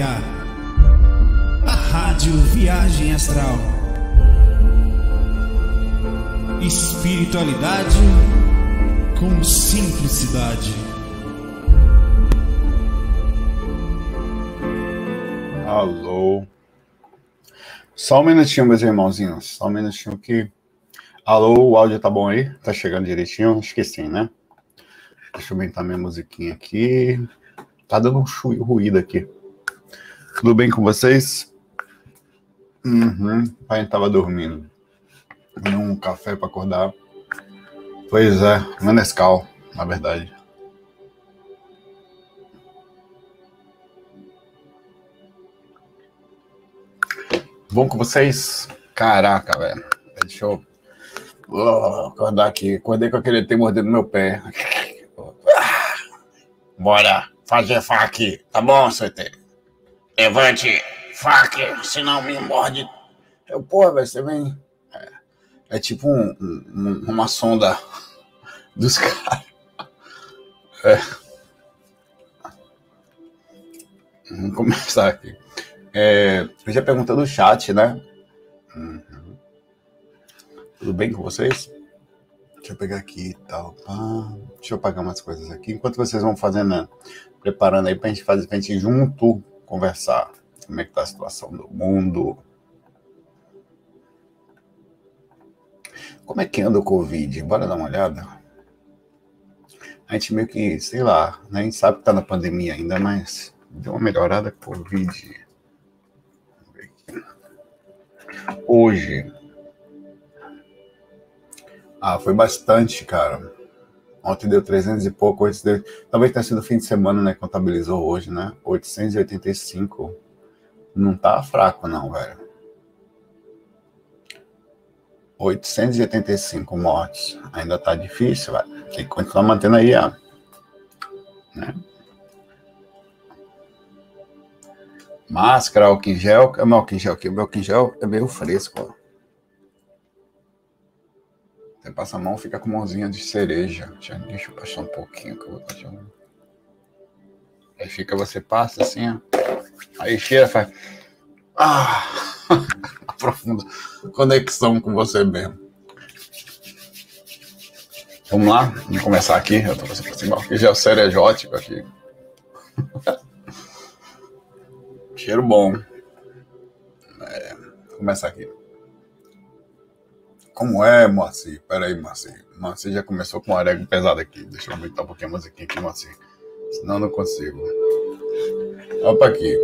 A Rádio Viagem Astral. Espiritualidade com simplicidade. Alô. Só um minutinho, meus irmãozinhos. Só um minutinho que. Alô, o áudio tá bom aí? Tá chegando direitinho? Esqueci, né? Deixa eu aumentar minha musiquinha aqui. Tá dando um ruído aqui. Tudo bem com vocês? Uhum. O pai tava dormindo. Deu um café para acordar. Pois é, uma Nescau, na verdade. Bom com vocês? Caraca, velho. Deixa eu oh, acordar aqui. Acordei com aquele ter mordido no meu pé. Bora fazer fac, tá bom, CT? Levante, fac, senão me morde. Eu, porra, velho, você vem. É, é tipo um, um, uma sonda dos caras. É. Vamos começar aqui. É, eu já pergunta do chat, né? Uhum. Tudo bem com vocês? Deixa eu pegar aqui e tal. Deixa eu apagar umas coisas aqui. Enquanto vocês vão fazendo, preparando aí pra gente fazer, pra gente junto conversar como é que tá a situação do mundo. Como é que anda o Covid? Bora dar uma olhada. A gente meio que, sei lá, né? a gente sabe que tá na pandemia ainda, mas deu uma melhorada com o Covid. Hoje. Ah, foi bastante, cara. Ontem deu 300 e pouco, hoje deu... talvez tenha sido fim de semana, né? Contabilizou hoje, né? 885. Não tá fraco, não, velho. 885 mortes. Ainda tá difícil, velho. Tem que continuar mantendo aí, ó. Né? Máscara, álcool em gel. Meu álcool em gel aqui. Meu álcool em gel é meio fresco, ó. Você passa a mão, fica com mãozinha de cereja. Deixa eu baixar um pouquinho que eu vou um... Aí fica, você passa assim, ó. Aí cheira, faz. Ah! Profunda conexão com você mesmo. Vamos lá, vamos começar aqui. Eu tô passando cima, porque já é o cerejótico aqui. Cheiro bom. É, vou começar aqui. Como é, Moacir? Peraí, Moacir. Moacir já começou com um arego pesado aqui. Deixa eu aumentar um pouquinho a musiquinha aqui, Moacir. Senão não consigo. Opa aqui.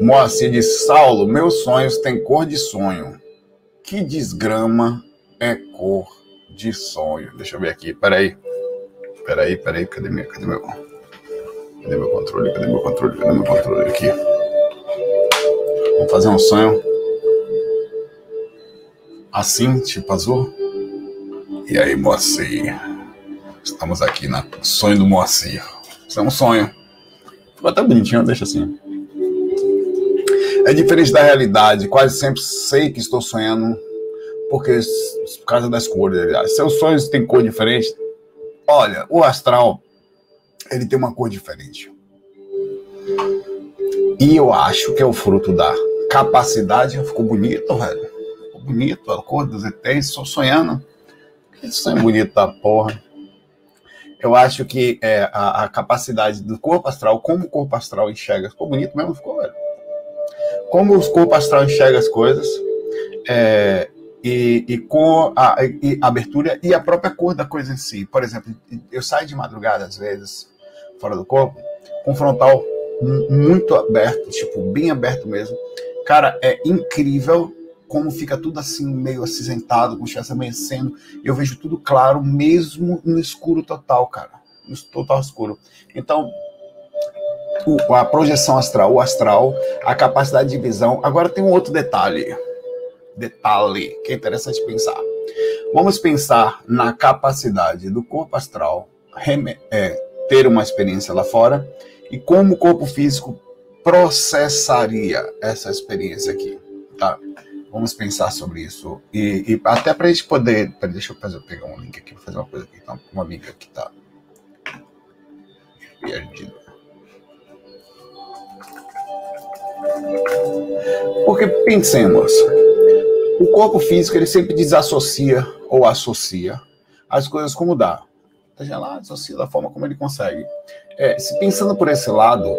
Moacir de Saulo, meus sonhos têm cor de sonho. Que desgrama é cor de sonho? Deixa eu ver aqui, peraí. Peraí, peraí, cadê, minha, cadê meu. Cadê meu controle? Cadê meu controle? Cadê meu controle aqui? Vamos fazer um sonho assim, tipo azul. E aí, Moacir? Estamos aqui na sonho do Moacir. Isso é um sonho. Ficou até bonitinho, deixa assim. É diferente da realidade. Quase sempre sei que estou sonhando porque por causa das cores. Seus sonhos têm cor diferente. Olha, o astral ele tem uma cor diferente. E eu acho que é o fruto da capacidade. Ficou bonito, velho bonito, a cor dos ETs, estou sonhando. Que sonho bonito da porra. Eu acho que é, a, a, capacidade do corpo astral, como o corpo astral enxerga, ficou bonito mesmo, ficou, velho. Como o corpo astral enxerga as coisas, é, e, e, com a, e abertura e a própria cor da coisa em si. Por exemplo, eu saio de madrugada, às vezes, fora do corpo, com frontal muito aberto, tipo, bem aberto mesmo. Cara, é incrível como fica tudo assim, meio acinzentado, se estivesse amanhecendo. Eu vejo tudo claro, mesmo no escuro total, cara. No total escuro. Então, o, a projeção astral, o astral, a capacidade de visão. Agora tem um outro detalhe. Detalhe que é interessante pensar. Vamos pensar na capacidade do corpo astral é, ter uma experiência lá fora e como o corpo físico processaria essa experiência aqui, tá? Vamos pensar sobre isso. E, e até para a gente poder. Deixa eu fazer, pegar um link aqui, vou fazer uma coisa aqui. Então, uma amiga que está perdida. Porque pensemos, o corpo físico ele sempre desassocia ou associa as coisas como dá. Seja lá, associa da forma como ele consegue. É, se pensando por esse lado,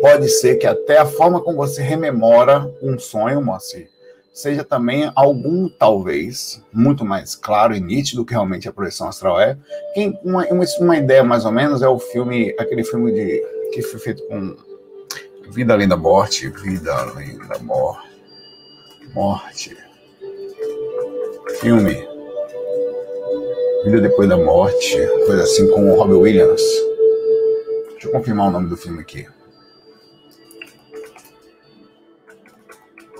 pode ser que até a forma como você rememora um sonho, Moacir, seja também algum, talvez, muito mais claro e nítido que realmente a projeção astral é. Quem, uma, uma, ideia, mais ou menos, é o filme, aquele filme de, que foi feito com Vida Além da Morte, Vida Além da Morte, Morte, filme, Vida Depois da Morte, coisa assim, com o Robbie Williams. Deixa eu confirmar o nome do filme aqui.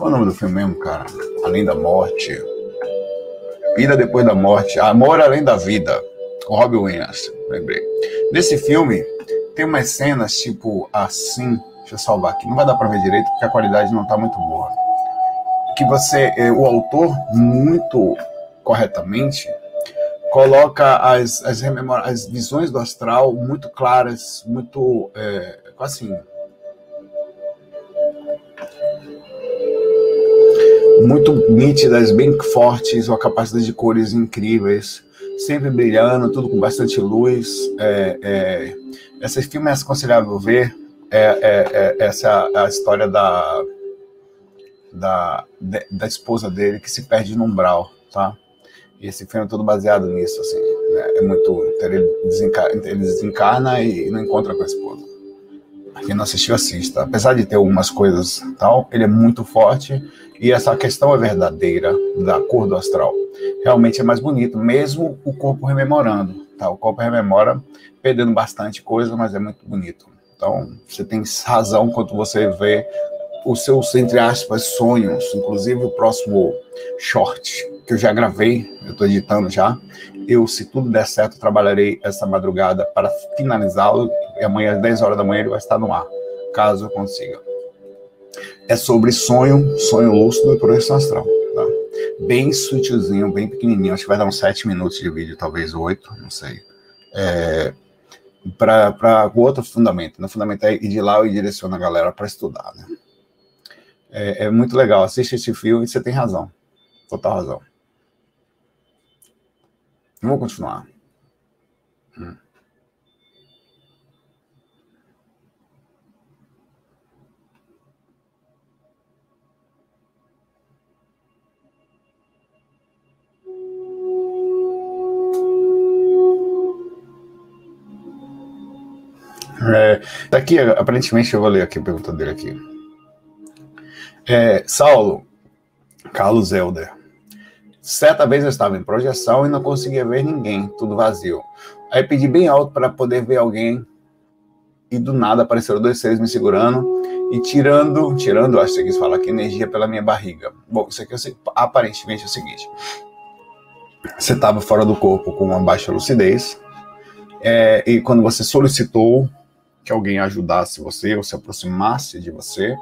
Qual é o nome do filme mesmo, cara? Além da Morte. Vida Depois da Morte. Amor Além da Vida. Com Robbie Williams, lembrei. Nesse filme, tem umas cenas tipo assim. Deixa eu salvar aqui. Não vai dar pra ver direito porque a qualidade não tá muito boa. Que você, eh, o autor, muito corretamente, coloca as, as, as visões do astral muito claras, muito, é, assim, muito nítidas, bem fortes, uma capacidade de cores incríveis, sempre brilhando, tudo com bastante luz. É, é, esse filme é aconselhável ver. É, é, é essa é a história da, da, da esposa dele que se perde no umbral, tá? E esse filme é todo baseado nisso, assim. Né? É muito. Ele desencarna, ele desencarna e não encontra com a esposa. Quem não assistiu, assista. Apesar de ter algumas coisas tal, ele é muito forte e essa questão é verdadeira da cor do astral. Realmente é mais bonito, mesmo o corpo rememorando. Tá? O corpo rememora, perdendo bastante coisa, mas é muito bonito. Então, você tem razão quando você vê os seus, entre aspas, sonhos, inclusive o próximo short que eu já gravei, eu estou editando já. Eu, se tudo der certo, trabalharei essa madrugada para finalizá-lo e amanhã às 10 horas da manhã ele vai estar no ar, caso eu consiga é sobre sonho, sonho lúcido e projeção astral. Tá? Bem sutilzinho, bem pequenininho. Acho que vai dar uns 7 minutos de vídeo, talvez 8, não sei. É, para o outro fundamento. No fundamento é ir de lá e direciona a galera para estudar. Né? É, é, muito legal. Assiste esse filme e você tem razão. Total razão. Vamos continuar. É, daqui, aparentemente, eu vou ler aqui a pergunta dele aqui. É, Saulo, Carlos Helder. Certa vez eu estava em projeção e não conseguia ver ninguém, tudo vazio. Aí pedi bem alto para poder ver alguém e do nada apareceram dois seres me segurando e tirando, tirando, acho que quis falar que energia pela minha barriga. Bom, isso aqui é, aparentemente é o seguinte: você estava fora do corpo com uma baixa lucidez é, e quando você solicitou que alguém ajudasse você ou se aproximasse de você.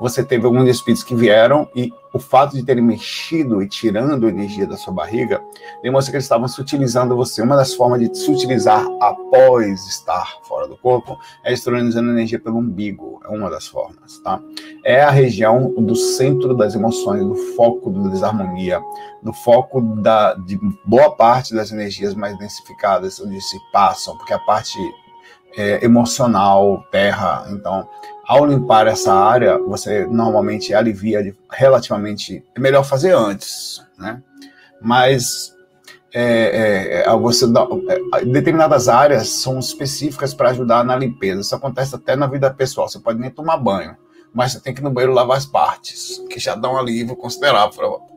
Você teve alguns espíritos que vieram e o fato de terem mexido e tirando energia da sua barriga demonstra que eles estavam sutilizando você. Uma das formas de sutilizar após estar fora do corpo é externalizando energia pelo umbigo. É uma das formas, tá? É a região do centro das emoções, do foco da desarmonia, do foco da, de boa parte das energias mais densificadas, onde se passam, porque a parte é, emocional, terra. Então, ao limpar essa área, você normalmente alivia relativamente. É melhor fazer antes, né? Mas é, é, é você dá, é, determinadas áreas são específicas para ajudar na limpeza. Isso acontece até na vida pessoal. Você pode nem tomar banho, mas você tem que ir no banheiro lavar as partes, que já dá um alívio considerável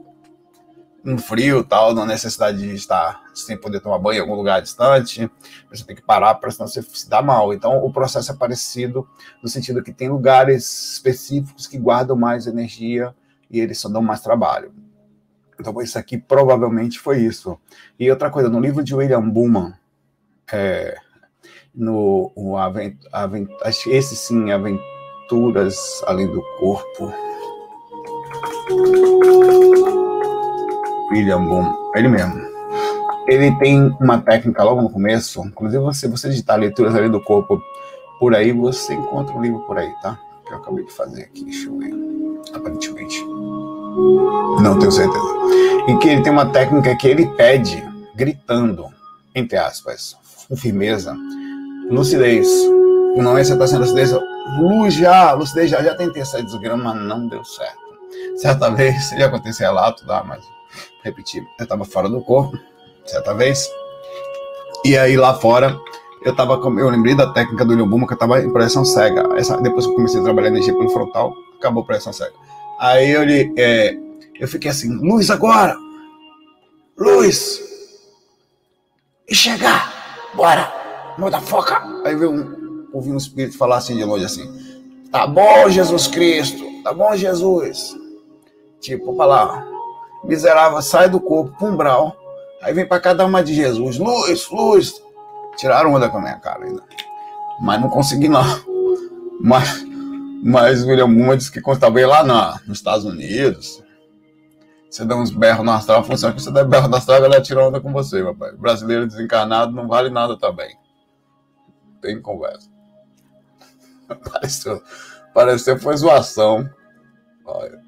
um frio tal, na necessidade de estar sem poder tomar banho em algum lugar distante, você tem que parar para senão você se dá mal. Então o processo é parecido no sentido que tem lugares específicos que guardam mais energia e eles só dão mais trabalho. Então isso aqui provavelmente foi isso. E outra coisa, no livro de William Buman, é, no o avent, avent, esse sim, Aventuras Além do Corpo. William Boom, ele mesmo. Ele tem uma técnica logo no começo, inclusive você, você digitar leituras ali do corpo por aí, você encontra um livro por aí, tá? Que eu acabei de fazer aqui, deixa eu ver. Aparentemente. Não tenho certeza. E que ele tem uma técnica que ele pede, gritando, entre aspas, com firmeza, lucidez. Não é você tá sendo lucidez, luz já, lucidez já, já tentei essa desgrama, não deu certo. Certa vez, já aconteceu relato, tá? Mas, repetir, eu estava fora do corpo, certa vez, e aí lá fora, eu tava eu lembrei da técnica do Ilhobuma que eu tava em projeção cega. Essa, depois que eu comecei a trabalhar energia pelo frontal, acabou a projeção cega. Aí eu, é, eu fiquei assim, luz agora! Luz! E chegar! Bora! Muda foca! Aí veio um, ouvi um espírito falar assim de longe assim, tá bom Jesus Cristo, tá bom Jesus. Tipo, pra lá, miserável, sai do corpo, umbral, aí vem pra cada uma de Jesus, luz, luz. Tiraram onda com a minha cara ainda. Mas não consegui não. Mas mas William Muma disse que quando estava lá na, nos Estados Unidos, você dá uns berros no astral, funciona que você dá berro no astral, a galera tira onda com você, papai. Brasileiro desencarnado não vale nada também. Tem conversa. Pareceu, pareceu foi zoação. Olha.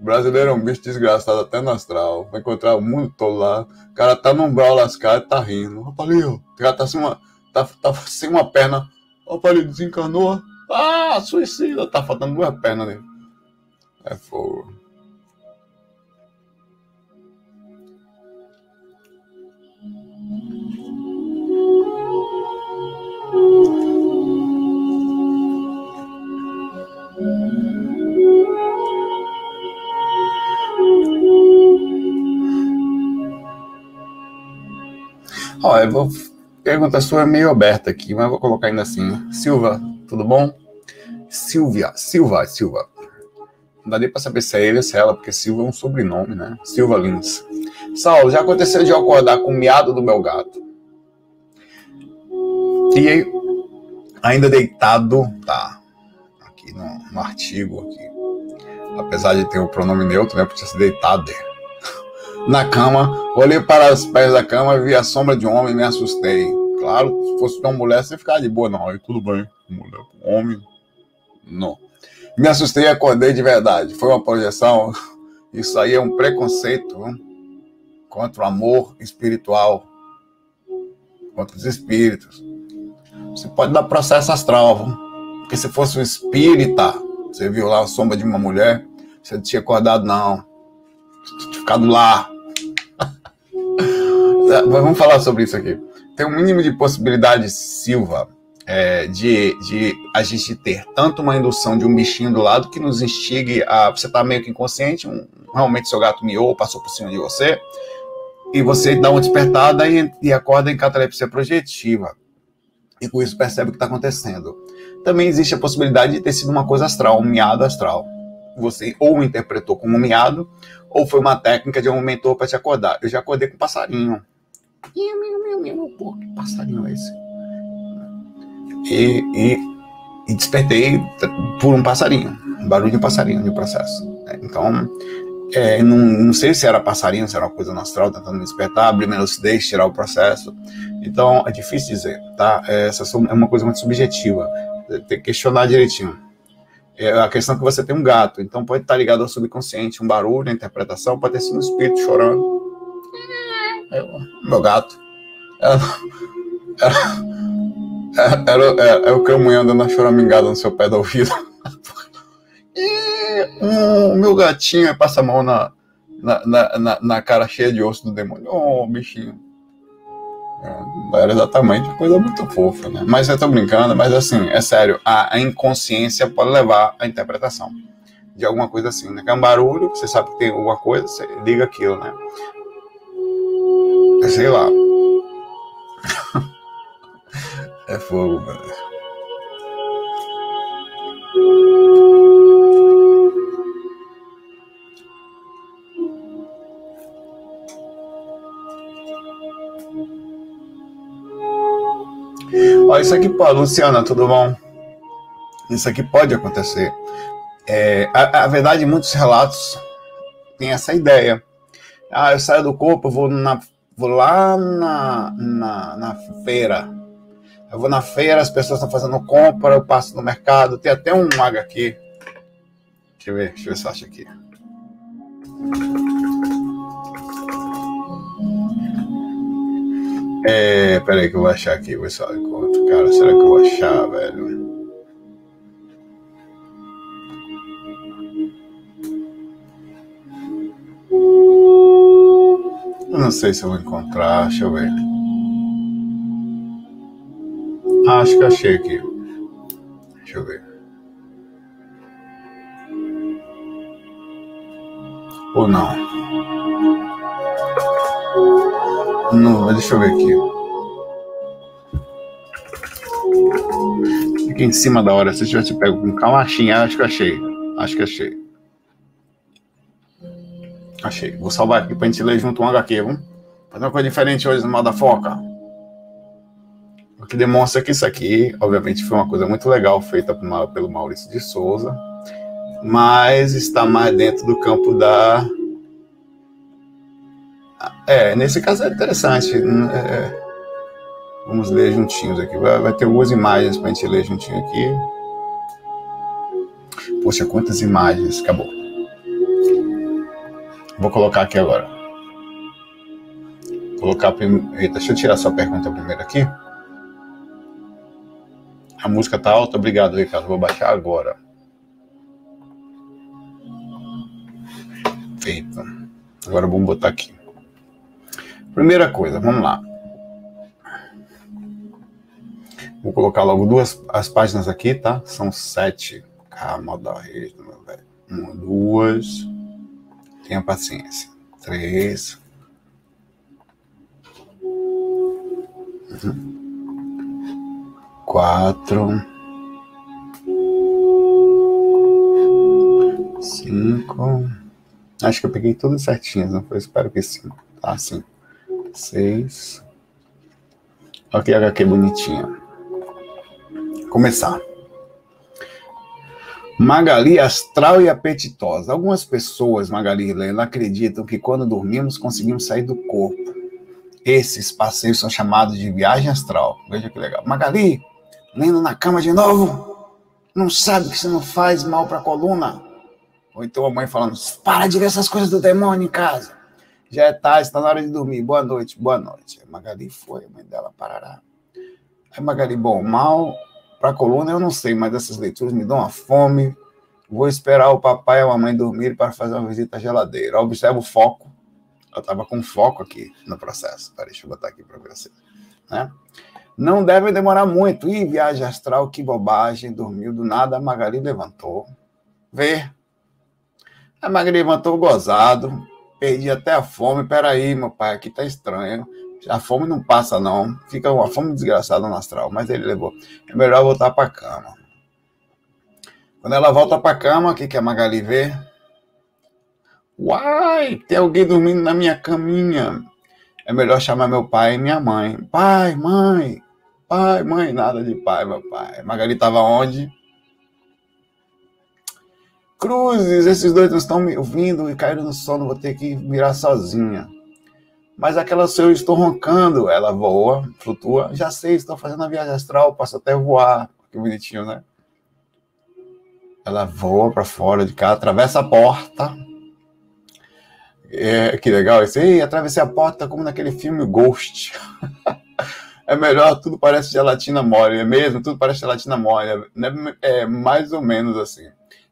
Brasileiro é um bicho desgraçado até no astral. Vai encontrar o mundo todo lá. O cara tá num brau lascado e tá rindo. Rapaz, o cara tá sem uma, tá, tá sem uma perna Opa, ele desencanou. Ah, suicida. Tá faltando duas pernas nele. É fogo. Olha, eu vou pergunta sua é meio aberta aqui, mas vou colocar ainda assim. Silva, tudo bom? Silvia, Silva, Silva. Não dá nem pra saber se é ele ou se é ela, porque Silva é um sobrenome, né? Silva Lins. Saulo, já aconteceu de eu acordar com o miado do meu gato. E ainda deitado, tá, aqui no, no artigo aqui. Apesar de ter o pronome neutro, né? Podia ser deitado na cama, olhei para os pés da cama e vi a sombra de um homem e me assustei. Claro, se fosse uma mulher, você ficar de boa, não. Aí tudo bem, mulher, homem, não. Me assustei e acordei de verdade. Foi uma projeção. Isso aí é um preconceito contra o amor espiritual, contra os espíritos. Você pode dar processo astral, porque se fosse um espírita, você viu lá a sombra de uma mulher, você não tinha acordado, não. Você tinha ficado lá, vamos falar sobre isso aqui. Tem um mínimo de possibilidade, Silva, é, de, de a gente ter tanto uma indução de um bichinho do lado que nos instigue a. Você tá meio que inconsciente, um, realmente seu gato miou, passou por cima de você, e você dá uma despertada e, e acorda em catalepsia projetiva. E com isso percebe o que está acontecendo. Também existe a possibilidade de ter sido uma coisa astral, um miado astral. Você ou interpretou como um miado, ou foi uma técnica de um mentor para te acordar. Eu já acordei com um passarinho. Meu, meu, meu, pô, que passarinho é esse? E, e, e, despertei por um passarinho, um barulho de passarinho de processo. Então, é, não, não, sei se era passarinho, se era uma coisa astral tentando me despertar, abrir minha lucidez, tirar o processo. Então, é difícil dizer, tá? É, essa é uma coisa muito subjetiva. Tem que questionar direitinho. É a questão é que você tem um gato, então pode estar ligado ao subconsciente, um barulho, a interpretação, pode ter sido um espírito chorando eu, meu gato. Era, era, era, era, era o caminhão dando uma choramingada no seu pé do ouvido. E um, meu gatinho passa a mão na, na, na, na, cara cheia de osso do demônio. Oh, bichinho. É, era exatamente uma coisa muito fofa, né? Mas eu tô brincando, mas assim, é sério, a, a inconsciência pode levar à interpretação de alguma coisa assim, né? Que é um barulho, você sabe que tem alguma coisa, você liga aquilo, né? Sei lá. é fogo, velho. Ó, isso aqui pode, Luciana, tudo bom? Isso aqui pode acontecer. É, a, a verdade, muitos relatos têm essa ideia. Ah, eu saio do corpo, vou na vou lá na, na, na feira. Eu vou na feira, as pessoas estão fazendo compra, eu passo no mercado, tem até um aqui. Deixa eu ver, deixa eu ver se eu acho aqui. É, peraí que eu vou achar aqui, se eu encontro. Cara, será que eu vou achar, velho? Não sei se eu vou encontrar, deixa eu ver. Ah, acho que achei aqui. Deixa eu ver. Ou não? Não, deixa eu ver aqui. Fica em cima da hora. Se eu tivesse pego com calma, acho que achei. Acho que achei. Achei. Vou salvar aqui pra gente ler junto um HQ, vamos? Fazer uma coisa diferente hoje no modo da foca que demonstra que isso aqui, obviamente, foi uma coisa muito legal feita pelo Maurício de Souza, mas está mais dentro do campo da. É, nesse caso é interessante. Hum, é... Vamos ler juntinhos aqui. Vai, vai ter algumas imagens para a gente ler juntinho aqui. Poxa, quantas imagens! Acabou. Vou colocar aqui agora. Colocar. Eita, deixa eu tirar sua pergunta primeiro aqui. A música tá alta, obrigado, Ricardo. Vou baixar agora. Feito. Agora vamos botar aqui. Primeira coisa, vamos lá. Vou colocar logo duas as páginas aqui, tá? São sete. Calma, da rede, meu velho. Uma, duas. Tenha paciência. Três. Uhum quatro, cinco. Acho que eu peguei tudo certinho, não foi? Espero que sim. Tá, sim. Seis. Ok, HQ bonitinha. Começar. Magali astral e apetitosa. Algumas pessoas, Magali Helena, acreditam que quando dormimos conseguimos sair do corpo. Esses passeios são chamados de viagem astral. Veja que legal. Magali, lendo na cama de novo, não sabe que isso não faz mal para a coluna. Ou então a mãe falando, para de ver essas coisas do demônio em casa. Já é tarde, está na hora de dormir. Boa noite, boa noite. Magali foi, a mãe dela parará. Aí Magali, bom, mal para a coluna eu não sei, mas essas leituras me dão uma fome. Vou esperar o papai e a mamãe dormir para fazer uma visita à geladeira. Observa o foco. Eu estava com foco aqui no processo. Peraí, deixa eu botar aqui para você. Né? Não deve demorar muito. Ih, viagem astral, que bobagem. Dormiu do nada, a Magali levantou. Vê. A Magali levantou gozado. Perdi até a fome. Peraí, meu pai, aqui tá estranho. A fome não passa, não. Fica uma fome desgraçada no astral. Mas ele levou. É melhor voltar pra cama. Quando ela volta pra cama, o que, que a Magali vê? Uai, tem alguém dormindo na minha caminha. É melhor chamar meu pai e minha mãe. Pai, mãe, Pai, mãe, nada de pai, meu pai. Magali estava onde? Cruzes, esses dois não estão me ouvindo e caíram no sono, vou ter que virar sozinha. Mas aquela seu, estou roncando. Ela voa, flutua. Já sei, estou fazendo a viagem astral, posso até voar. Que bonitinho, né? Ela voa para fora de casa, atravessa a porta. É, que legal isso. Ei, atravessei a porta como naquele filme Ghost. é melhor, tudo parece gelatina mole, é mesmo? Tudo parece gelatina mole, né? é mais ou menos assim.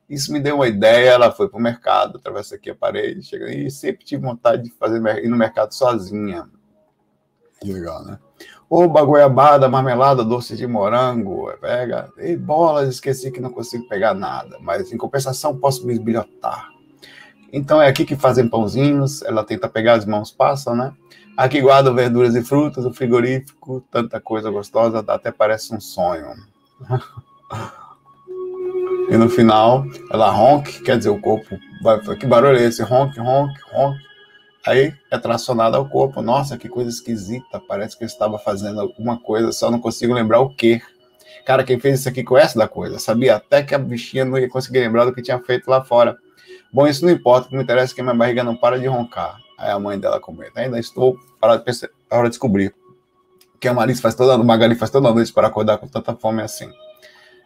Isso me deu uma ideia, ela foi para o mercado, atravessa aqui a parede, chega e sempre tive vontade de fazer ir no mercado sozinha. Que legal, né? Oba, goiabada, marmelada, doce de morango, pega. E bolas, esqueci que não consigo pegar nada, mas em compensação posso me esbilhotar. Então é aqui que fazem pãozinhos, ela tenta pegar, as mãos passam, né? Aqui guardam verduras e frutas, o frigorífico, tanta coisa gostosa, até parece um sonho. e no final, ela ronque, quer dizer, o corpo vai. Que barulho é esse? Ronque, ronque, ronque. Aí é tracionado ao corpo. Nossa, que coisa esquisita. Parece que eu estava fazendo alguma coisa, só não consigo lembrar o quê. Cara, quem fez isso aqui conhece da coisa. Sabia até que a bichinha não ia conseguir lembrar do que tinha feito lá fora. Bom, isso não importa, o que me interessa é que minha barriga não para de roncar. Aí a mãe dela comenta, ainda estou para, para descobrir. que a Marisa faz toda, Magali faz toda noite para acordar com tanta fome assim.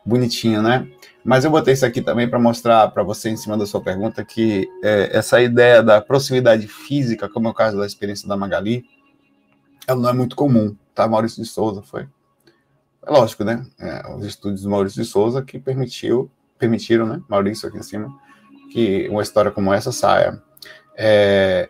Bonitinho, né? Mas eu botei isso aqui também para mostrar para você, em cima da sua pergunta, que é, essa ideia da proximidade física, como é o caso da experiência da Magali, ela não é muito comum, tá? Maurício de Souza foi. É lógico, né? É, os estudos do Maurício de Souza que permitiu, permitiram, né? Maurício aqui em cima, que uma história como essa saia. É,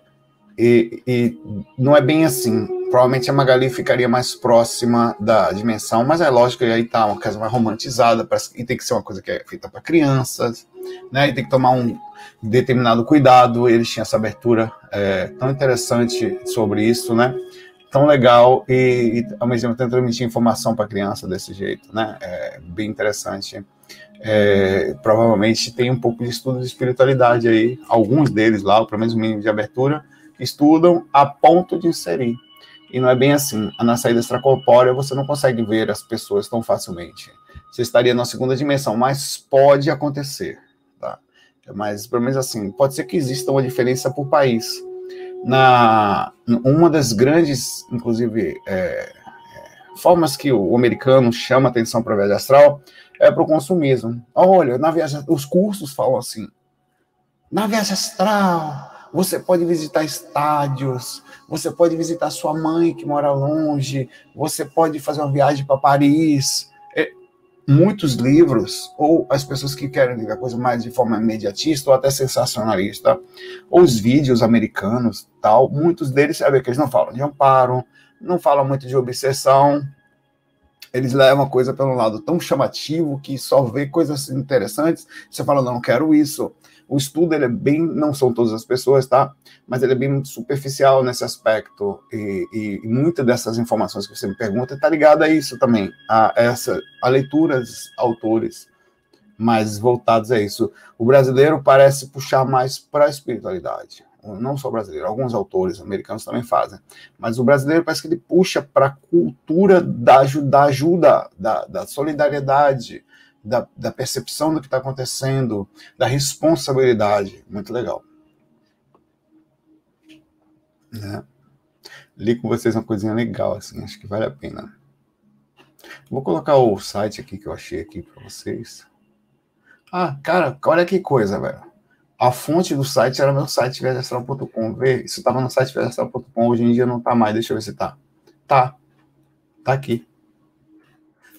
e, e, não é bem assim. Provavelmente a Magali ficaria mais próxima da dimensão, mas é lógico que aí tá uma coisa mais romantizada, e tem que ser uma coisa que é feita para crianças, né? E tem que tomar um determinado cuidado. Eles tinham essa abertura é, tão interessante sobre isso, né? Tão legal e, e ao mesmo tempo transmitir informação para criança desse jeito, né? É bem interessante. É, provavelmente tem um pouco de estudo de espiritualidade aí, alguns deles lá, pelo menos o mínimo de abertura, estudam a ponto de inserir. E não é bem assim. Na saída extracorpórea você não consegue ver as pessoas tão facilmente. Você estaria na segunda dimensão, mas pode acontecer. Tá? Mas, pelo menos assim, pode ser que exista uma diferença por país. Na uma das grandes, inclusive, é, é, formas que o americano chama atenção para a viagem astral é para o consumismo. Olha, na viagem, os cursos falam assim: na viagem astral, você pode visitar estádios, você pode visitar sua mãe que mora longe, você pode fazer uma viagem para Paris. É, muitos livros, ou as pessoas que querem a coisa mais de forma imediatista ou até sensacionalista, ou os vídeos americanos, tal, muitos deles, sabe que eles não falam de amparo, não falam muito de obsessão, eles levam a coisa pelo lado tão chamativo que só vê coisas interessantes, você fala, não, quero isso. O estudo ele é bem, não são todas as pessoas, tá? Mas ele é bem superficial nesse aspecto e, e, e muitas dessas informações que você me pergunta está ligada a isso também, a essa, a leituras, autores mais voltados a isso. O brasileiro parece puxar mais para a espiritualidade não só brasileiro, alguns autores americanos também fazem, mas o brasileiro parece que ele puxa para a cultura da, da ajuda, da, da solidariedade, da, da percepção do que está acontecendo, da responsabilidade. Muito legal. Né? Li com vocês uma coisinha legal, assim, acho que vale a pena. Vou colocar o site aqui que eu achei aqui para vocês. Ah, cara, olha que coisa, velho. A fonte do site era meu site viajastral.com. Vê, isso estava no site viajastral.com, hoje em dia não está mais. Deixa eu ver se tá. Tá. Tá aqui.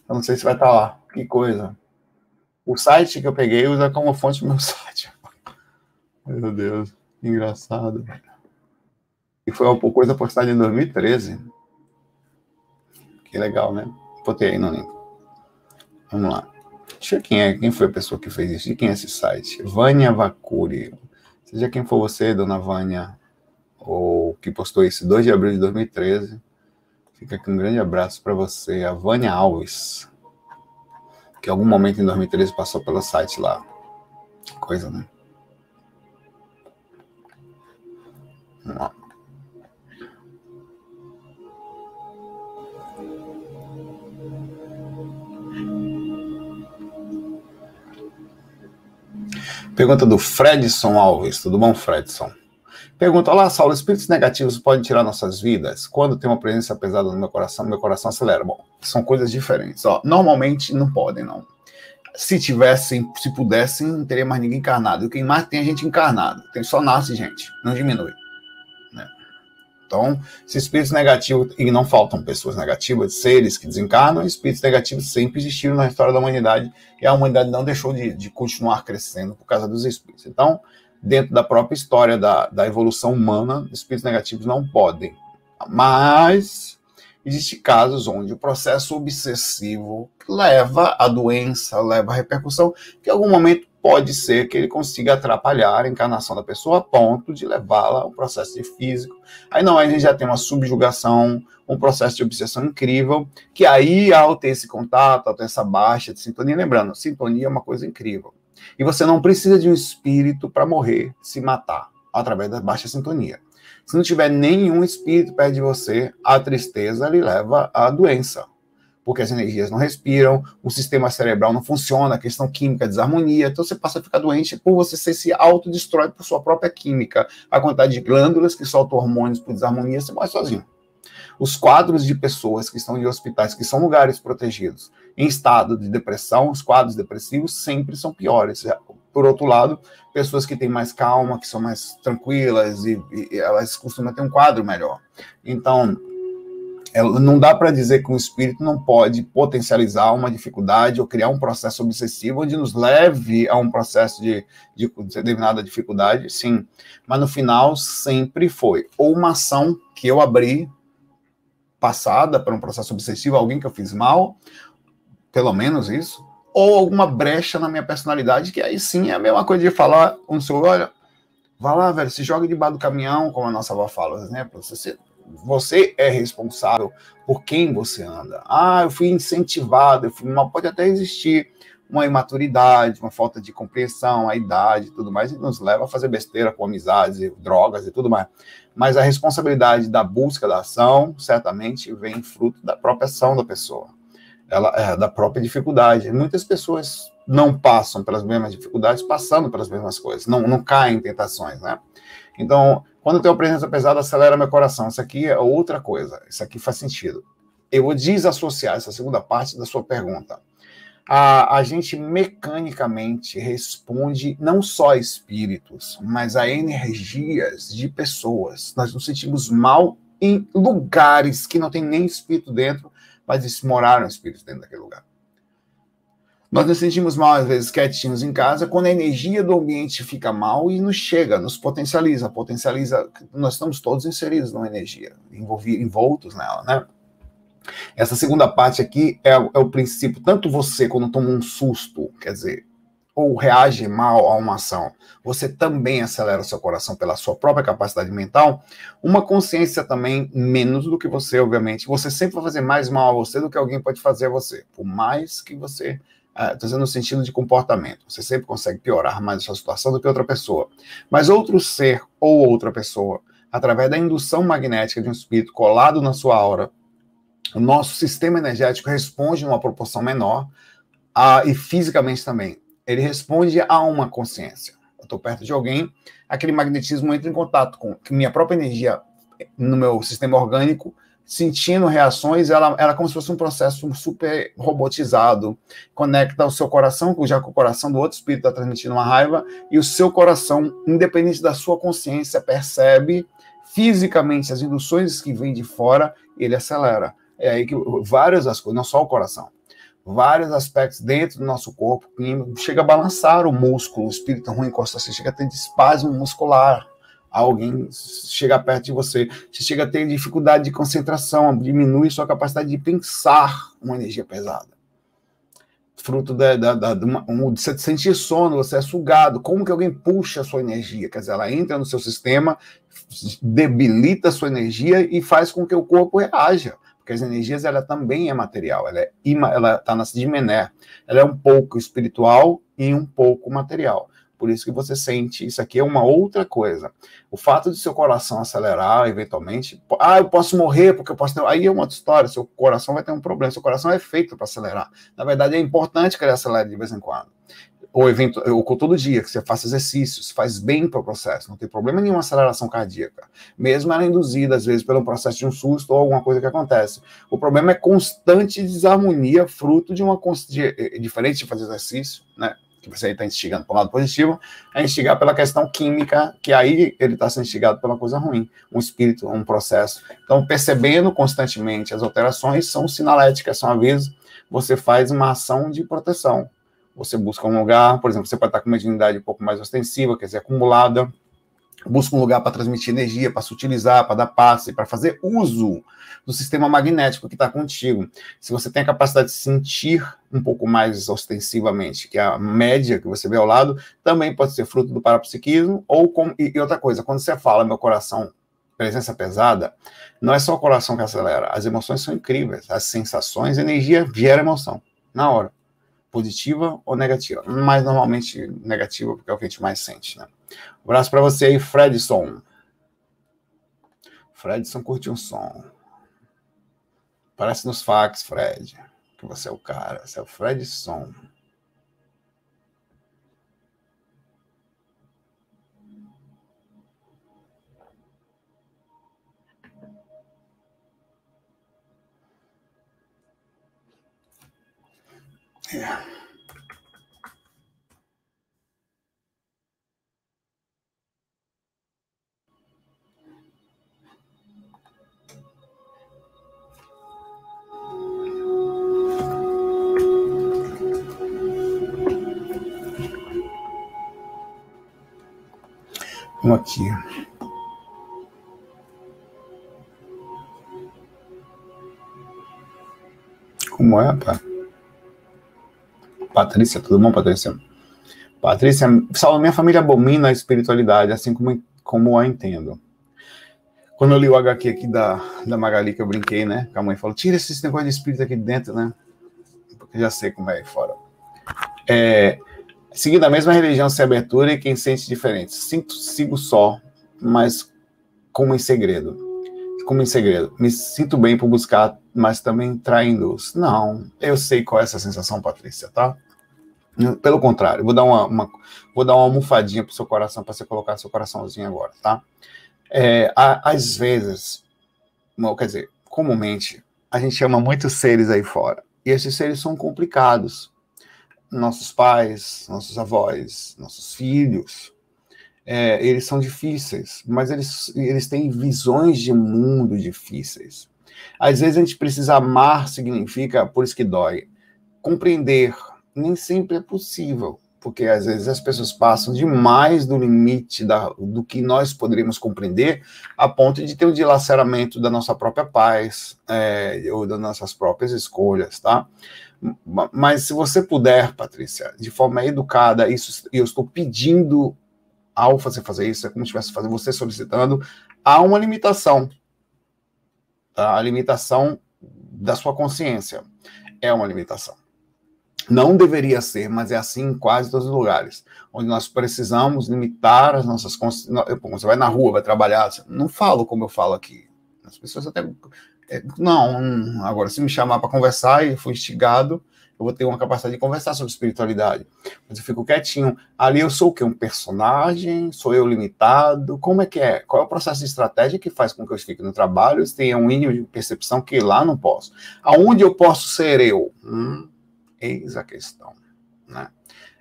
Eu não sei se vai estar tá lá. Que coisa. O site que eu peguei usa como fonte meu site. Meu Deus, engraçado. E foi uma coisa postada em 2013. Que legal, né? Botei aí no link. Vamos lá. Deixa eu ver quem é, quem foi a pessoa que fez isso, de quem é esse site? Vânia Vacuri. Seja quem for você, dona Vânia, ou que postou isso 2 de abril de 2013. Fica aqui um grande abraço para você, a Vânia Alves, que em algum momento em 2013 passou pelo site lá. Coisa, né? Vamos lá. Pergunta do Fredson Alves. Tudo bom, Fredson? Pergunta: Olá, Saulo, espíritos negativos podem tirar nossas vidas? Quando tem uma presença pesada no meu coração, meu coração acelera. Bom, são coisas diferentes. Ó, normalmente não podem, não. Se tivessem, se pudessem, não teria mais ninguém encarnado. E quem mais tem é gente encarnada. Tem só nasce gente, não diminui. Então, se espíritos negativos, e não faltam pessoas negativas, seres que desencarnam, espíritos negativos sempre existiram na história da humanidade e a humanidade não deixou de, de continuar crescendo por causa dos espíritos. Então, dentro da própria história da, da evolução humana, espíritos negativos não podem. Mas existem casos onde o processo obsessivo leva à doença, leva à repercussão, que em algum momento pode ser que ele consiga atrapalhar a encarnação da pessoa a ponto de levá-la a um processo de físico. Aí não, aí a gente já tem uma subjugação, um processo de obsessão incrível, que aí, ao ter esse contato, ao ter essa baixa de sintonia, lembrando, sintonia é uma coisa incrível. E você não precisa de um espírito para morrer, se matar, através da baixa sintonia. Se não tiver nenhum espírito perto de você, a tristeza lhe leva à doença porque as energias não respiram, o sistema cerebral não funciona, a questão química, desarmonia, então você passa a ficar doente por você se autodestrói por sua própria química. A quantidade de glândulas que soltam hormônios por desarmonia, você morre sozinho. Os quadros de pessoas que estão em hospitais, que são lugares protegidos, em estado de depressão, os quadros depressivos sempre são piores. Por outro lado, pessoas que têm mais calma, que são mais tranquilas, e, e elas costumam ter um quadro melhor. Então, não dá para dizer que um espírito não pode potencializar uma dificuldade ou criar um processo obsessivo onde nos leve a um processo de, de determinada dificuldade, sim. Mas no final sempre foi ou uma ação que eu abri passada para um processo obsessivo, alguém que eu fiz mal, pelo menos isso, ou alguma brecha na minha personalidade, que aí sim é a mesma coisa de falar um seu, olha, vá lá, velho, se joga debaixo do caminhão, como a nossa avó fala, por exemplo, você você é responsável por quem você anda. Ah, eu fui incentivado, eu fui, pode até existir uma imaturidade, uma falta de compreensão, a idade e tudo mais, e nos leva a fazer besteira com amizades, drogas e tudo mais. Mas a responsabilidade da busca da ação, certamente, vem fruto da própria ação da pessoa, ela, é, da própria dificuldade. Muitas pessoas não passam pelas mesmas dificuldades, passando pelas mesmas coisas, não, não caem em tentações, né? Então, quando eu tenho presença pesada, acelera meu coração. Isso aqui é outra coisa. Isso aqui faz sentido. Eu vou desassociar essa segunda parte da sua pergunta. A, a gente mecanicamente responde não só a espíritos, mas a energias de pessoas. Nós nos sentimos mal em lugares que não tem nem espírito dentro, mas moraram espíritos dentro daquele lugar. Nós nos sentimos mal, às vezes, quietinhos em casa, quando a energia do ambiente fica mal e nos chega, nos potencializa, potencializa. Nós estamos todos inseridos numa energia, envoltos nela, né? Essa segunda parte aqui é, é, o princípio, tanto você, quando toma um susto, quer dizer, ou reage mal a uma ação, você também acelera seu coração pela sua própria capacidade mental, uma consciência também menos do que você, obviamente. Você sempre vai fazer mais mal a você do que alguém pode fazer a você, por mais que você Estou ah, dizendo no sentido de comportamento. Você sempre consegue piorar mais a sua situação do que outra pessoa. Mas outro ser ou outra pessoa, através da indução magnética de um espírito colado na sua aura, o nosso sistema energético responde em uma proporção menor a, e fisicamente também. Ele responde a uma consciência. Eu estou perto de alguém, aquele magnetismo entra em contato com minha própria energia no meu sistema orgânico sentindo reações, ela, ela é como se fosse um processo super robotizado, conecta o seu coração, já que o coração do outro espírito está transmitindo uma raiva, e o seu coração, independente da sua consciência, percebe fisicamente as induções que vêm de fora, ele acelera. É aí que várias das coisas, não só o coração, vários aspectos dentro do nosso corpo, chega a balançar o músculo, o espírito ruim encosta, você chega a ter espasmo muscular, alguém chegar perto de você. Você chega a ter dificuldade de concentração, diminui sua capacidade de pensar uma energia pesada. Fruto da, da, da, de, uma, um, de você sentir sono, você é sugado. Como que alguém puxa a sua energia? Quer dizer, ela entra no seu sistema, debilita a sua energia e faz com que o corpo reaja. Porque as energias, ela também é material, ela está é ela tá na Dimené. Ela é um pouco espiritual e um pouco material. Por isso que você sente, isso aqui é uma outra coisa. O fato de seu coração acelerar, eventualmente, ah, eu posso morrer porque eu posso ter... Aí é uma outra história, seu coração vai ter um problema, seu coração é feito para acelerar. Na verdade, é importante que ele acelere de vez em quando. Ou, evento, ou todo dia, que você faça exercícios, faz bem para o processo, não tem problema nenhuma aceleração cardíaca. Mesmo ela induzida, às vezes, pelo processo de um susto ou alguma coisa que acontece. O problema é constante desarmonia, fruto de uma. De, diferente de fazer exercício, né? que você está instigando para o lado positivo, é instigar pela questão química, que aí ele está sendo instigado pela coisa ruim, um espírito, um processo. Então, percebendo constantemente as alterações, são sinaléticas, são avisos, você faz uma ação de proteção. Você busca um lugar, por exemplo, você pode estar com uma dignidade um pouco mais ostensiva, quer dizer, acumulada, busca um lugar para transmitir energia, para se utilizar, para dar passe, para fazer uso do sistema magnético que está contigo. Se você tem a capacidade de sentir um pouco mais ostensivamente, que é a média que você vê ao lado, também pode ser fruto do parapsiquismo, ou com, e, outra coisa, quando você fala meu coração, presença pesada, não é só o coração que acelera, as emoções são incríveis, as sensações, energia gera emoção, na hora, positiva ou negativa, mas normalmente negativa, porque é o que a gente mais sente, né? Um abraço para você aí, Fredson. Fredson curtiu um som. Parece nos fax, Fred. Que você é o cara. Você é o Fredson. Vamos aqui. Como é, pá? Patrícia, tudo bom, Patrícia? Patrícia, salve, minha família abomina a espiritualidade, assim como, como a entendo. Quando eu li o HQ aqui da, da Magali, que eu brinquei, né? Que a mãe falou, tira esse negócio de espírito aqui de dentro, né? Porque já sei como é aí fora. É, Seguindo a mesma religião sem abertura e quem sente diferente. Sinto, sigo só, mas como em segredo. Como em segredo. Me sinto bem por buscar, mas também traindo-os. Não, eu sei qual é essa sensação, Patrícia, tá? Pelo contrário, vou dar uma, uma vou dar uma almofadinha pro seu coração, para você colocar seu coraçãozinho agora, tá? É, às vezes, quer dizer, comumente, a gente ama muitos seres aí fora. E esses seres são complicados nossos pais, nossos avós, nossos filhos, é, eles são difíceis, mas eles, eles têm visões de mundo difíceis. Às vezes a gente precisa amar, significa, por isso que dói, compreender, nem sempre é possível, porque às vezes as pessoas passam demais do limite da, do que nós poderíamos compreender, a ponto de ter um dilaceramento da nossa própria paz, é, ou das nossas próprias escolhas, tá? Mas se você puder, Patrícia, de forma educada, isso eu estou pedindo ao você fazer isso, é como se estivesse fazendo você solicitando, há uma limitação. Tá? A limitação da sua consciência é uma limitação. Não deveria ser, mas é assim em quase todos os lugares, onde nós precisamos limitar as nossas consciências. Você vai na rua, vai trabalhar, não falo como eu falo aqui. As pessoas até é, não, agora, se me chamar para conversar e for instigado, eu vou ter uma capacidade de conversar sobre espiritualidade. Mas eu fico quietinho. Ali eu sou o quê? Um personagem? Sou eu limitado? Como é que é? Qual é o processo de estratégia que faz com que eu fique no trabalho e tenha um mínimo de percepção que lá não posso? Aonde eu posso ser eu? Hum, eis a questão. Né?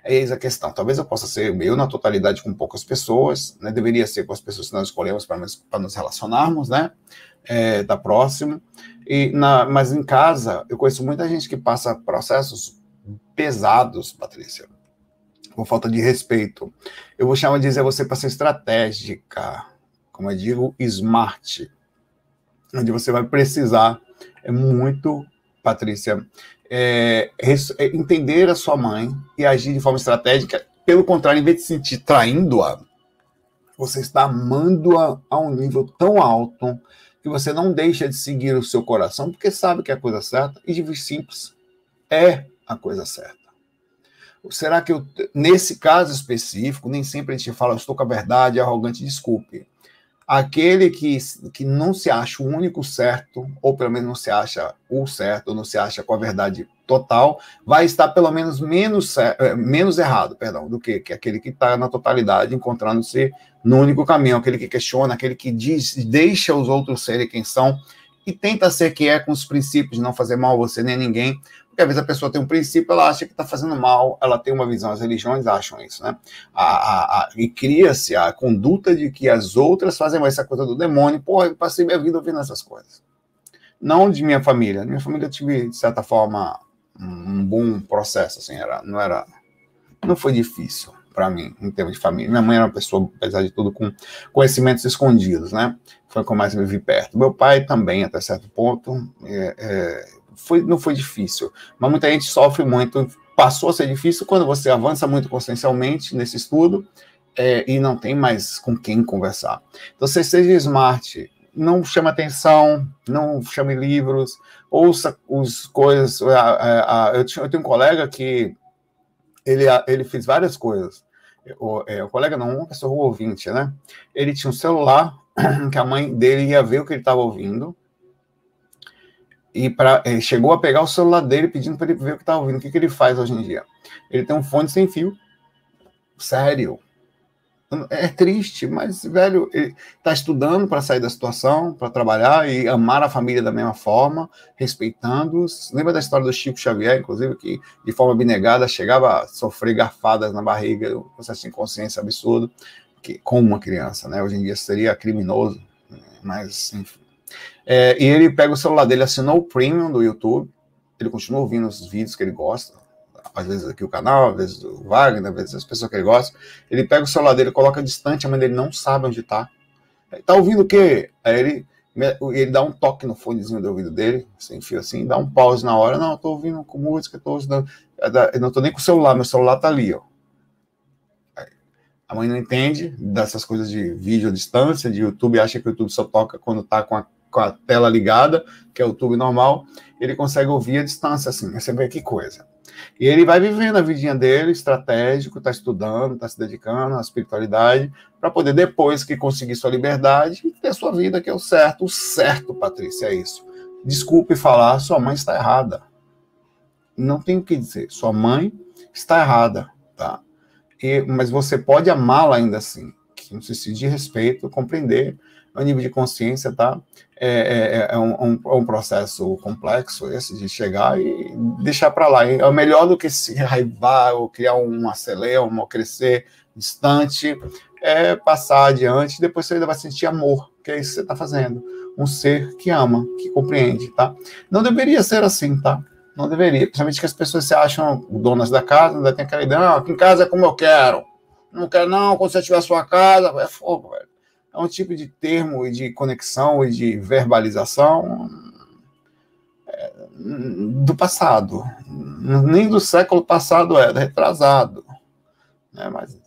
Eis a questão. Talvez eu possa ser eu na totalidade com poucas pessoas, né? deveria ser com as pessoas que nós escolhemos para nos relacionarmos, né? É, da próxima. E na, mas em casa, eu conheço muita gente que passa processos pesados, Patrícia, com falta de respeito. Eu vou chamar de dizer você para ser estratégica, como eu digo, smart, onde você vai precisar, é muito, Patrícia, é, é entender a sua mãe e agir de forma estratégica. Pelo contrário, em vez de se sentir traindo-a, você está amando-a a um nível tão alto que você não deixa de seguir o seu coração, porque sabe que é a coisa certa, e de simples, é a coisa certa. Será que eu, nesse caso específico, nem sempre a gente fala, eu estou com a verdade, é arrogante, desculpe. Aquele que, que não se acha o único certo, ou pelo menos não se acha o certo, ou não se acha com a verdade total, vai estar pelo menos menos, eh, menos errado, perdão, do que, que aquele que está na totalidade, encontrando-se no único caminho, aquele que questiona, aquele que diz, deixa os outros serem quem são e tenta ser que é com os princípios de não fazer mal a você nem a ninguém, porque às vezes a pessoa tem um princípio, ela acha que está fazendo mal, ela tem uma visão, as religiões acham isso, né? A, a, a, e cria-se a conduta de que as outras fazem mais essa coisa do demônio. Pô, eu passei minha vida ouvindo essas coisas. Não de minha família. Minha família tive, de certa forma, um bom processo, assim, era, não era, não foi difícil para mim, em termos de família. Minha mãe era uma pessoa, apesar de tudo, com conhecimentos escondidos, né? Foi com mais me vi perto. Meu pai também, até certo ponto, é, é, foi, não foi difícil, mas muita gente sofre muito. Passou a ser difícil quando você avança muito consciencialmente nesse estudo é, e não tem mais com quem conversar. Então, você seja smart, não chame atenção, não chame livros, ouça os coisas. Eu, tenho um colega que ele, ele fez várias coisas. O, é, o colega não, uma pessoa, o ouvinte, né? Ele tinha um celular que a mãe dele ia ver o que ele estava ouvindo. E pra, ele chegou a pegar o celular dele pedindo para ele ver o que estava ouvindo. O que, que ele faz hoje em dia? Ele tem um fone sem fio. Sério. É triste, mas, velho, está estudando para sair da situação, para trabalhar e amar a família da mesma forma, respeitando-os. Lembra da história do Chico Xavier, inclusive, que de forma abnegada chegava a sofrer garfadas na barriga, um processo de inconsciência absurdo, que, como uma criança, né? Hoje em dia seria criminoso, mas, enfim. É, e ele pega o celular dele, assinou o premium do YouTube, ele continua ouvindo os vídeos que ele gosta, às vezes aqui o canal, às vezes o Wagner, às vezes as pessoas que ele gosta, ele pega o celular dele, coloca distante, a mãe dele não sabe onde está. Tá ouvindo o quê? Aí ele, ele dá um toque no fonezinho do ouvido dele, sem fio assim, dá um pause na hora, não, tô ouvindo com música, tô ouvindo, eu não tô nem com o celular, meu celular tá ali, ó. A mãe não entende dessas coisas de vídeo à distância, de YouTube, acha que o YouTube só toca quando tá com a, com a tela ligada, que é o YouTube normal, ele consegue ouvir a distância, assim, você vê que coisa. E ele vai vivendo a vidinha dele, estratégico, está estudando, está se dedicando à espiritualidade, para poder, depois que conseguir sua liberdade, ter sua vida, que é o certo. O certo, Patrícia, é isso. Desculpe falar, sua mãe está errada. Não tem o que dizer. Sua mãe está errada, tá? E, mas você pode amá-la ainda assim. Que não se de respeito, compreender o nível de consciência, tá? É, é, é, é um, é um, processo complexo esse de chegar e deixar para lá. É melhor do que se raivar ou criar um acelera, ou crescer distante, é passar adiante, depois você ainda vai sentir amor, que é isso que você está fazendo. Um ser que ama, que compreende, tá? Não deveria ser assim, tá? Não deveria. Principalmente que as pessoas se acham donas da casa, ainda tem aquela ideia, não, aqui em casa é como eu quero. Não quero, não, quando você tiver a sua casa, é fogo, velho é um tipo de termo e de conexão e de verbalização é, do passado. Nem do século passado é, retrasado. Né? Mas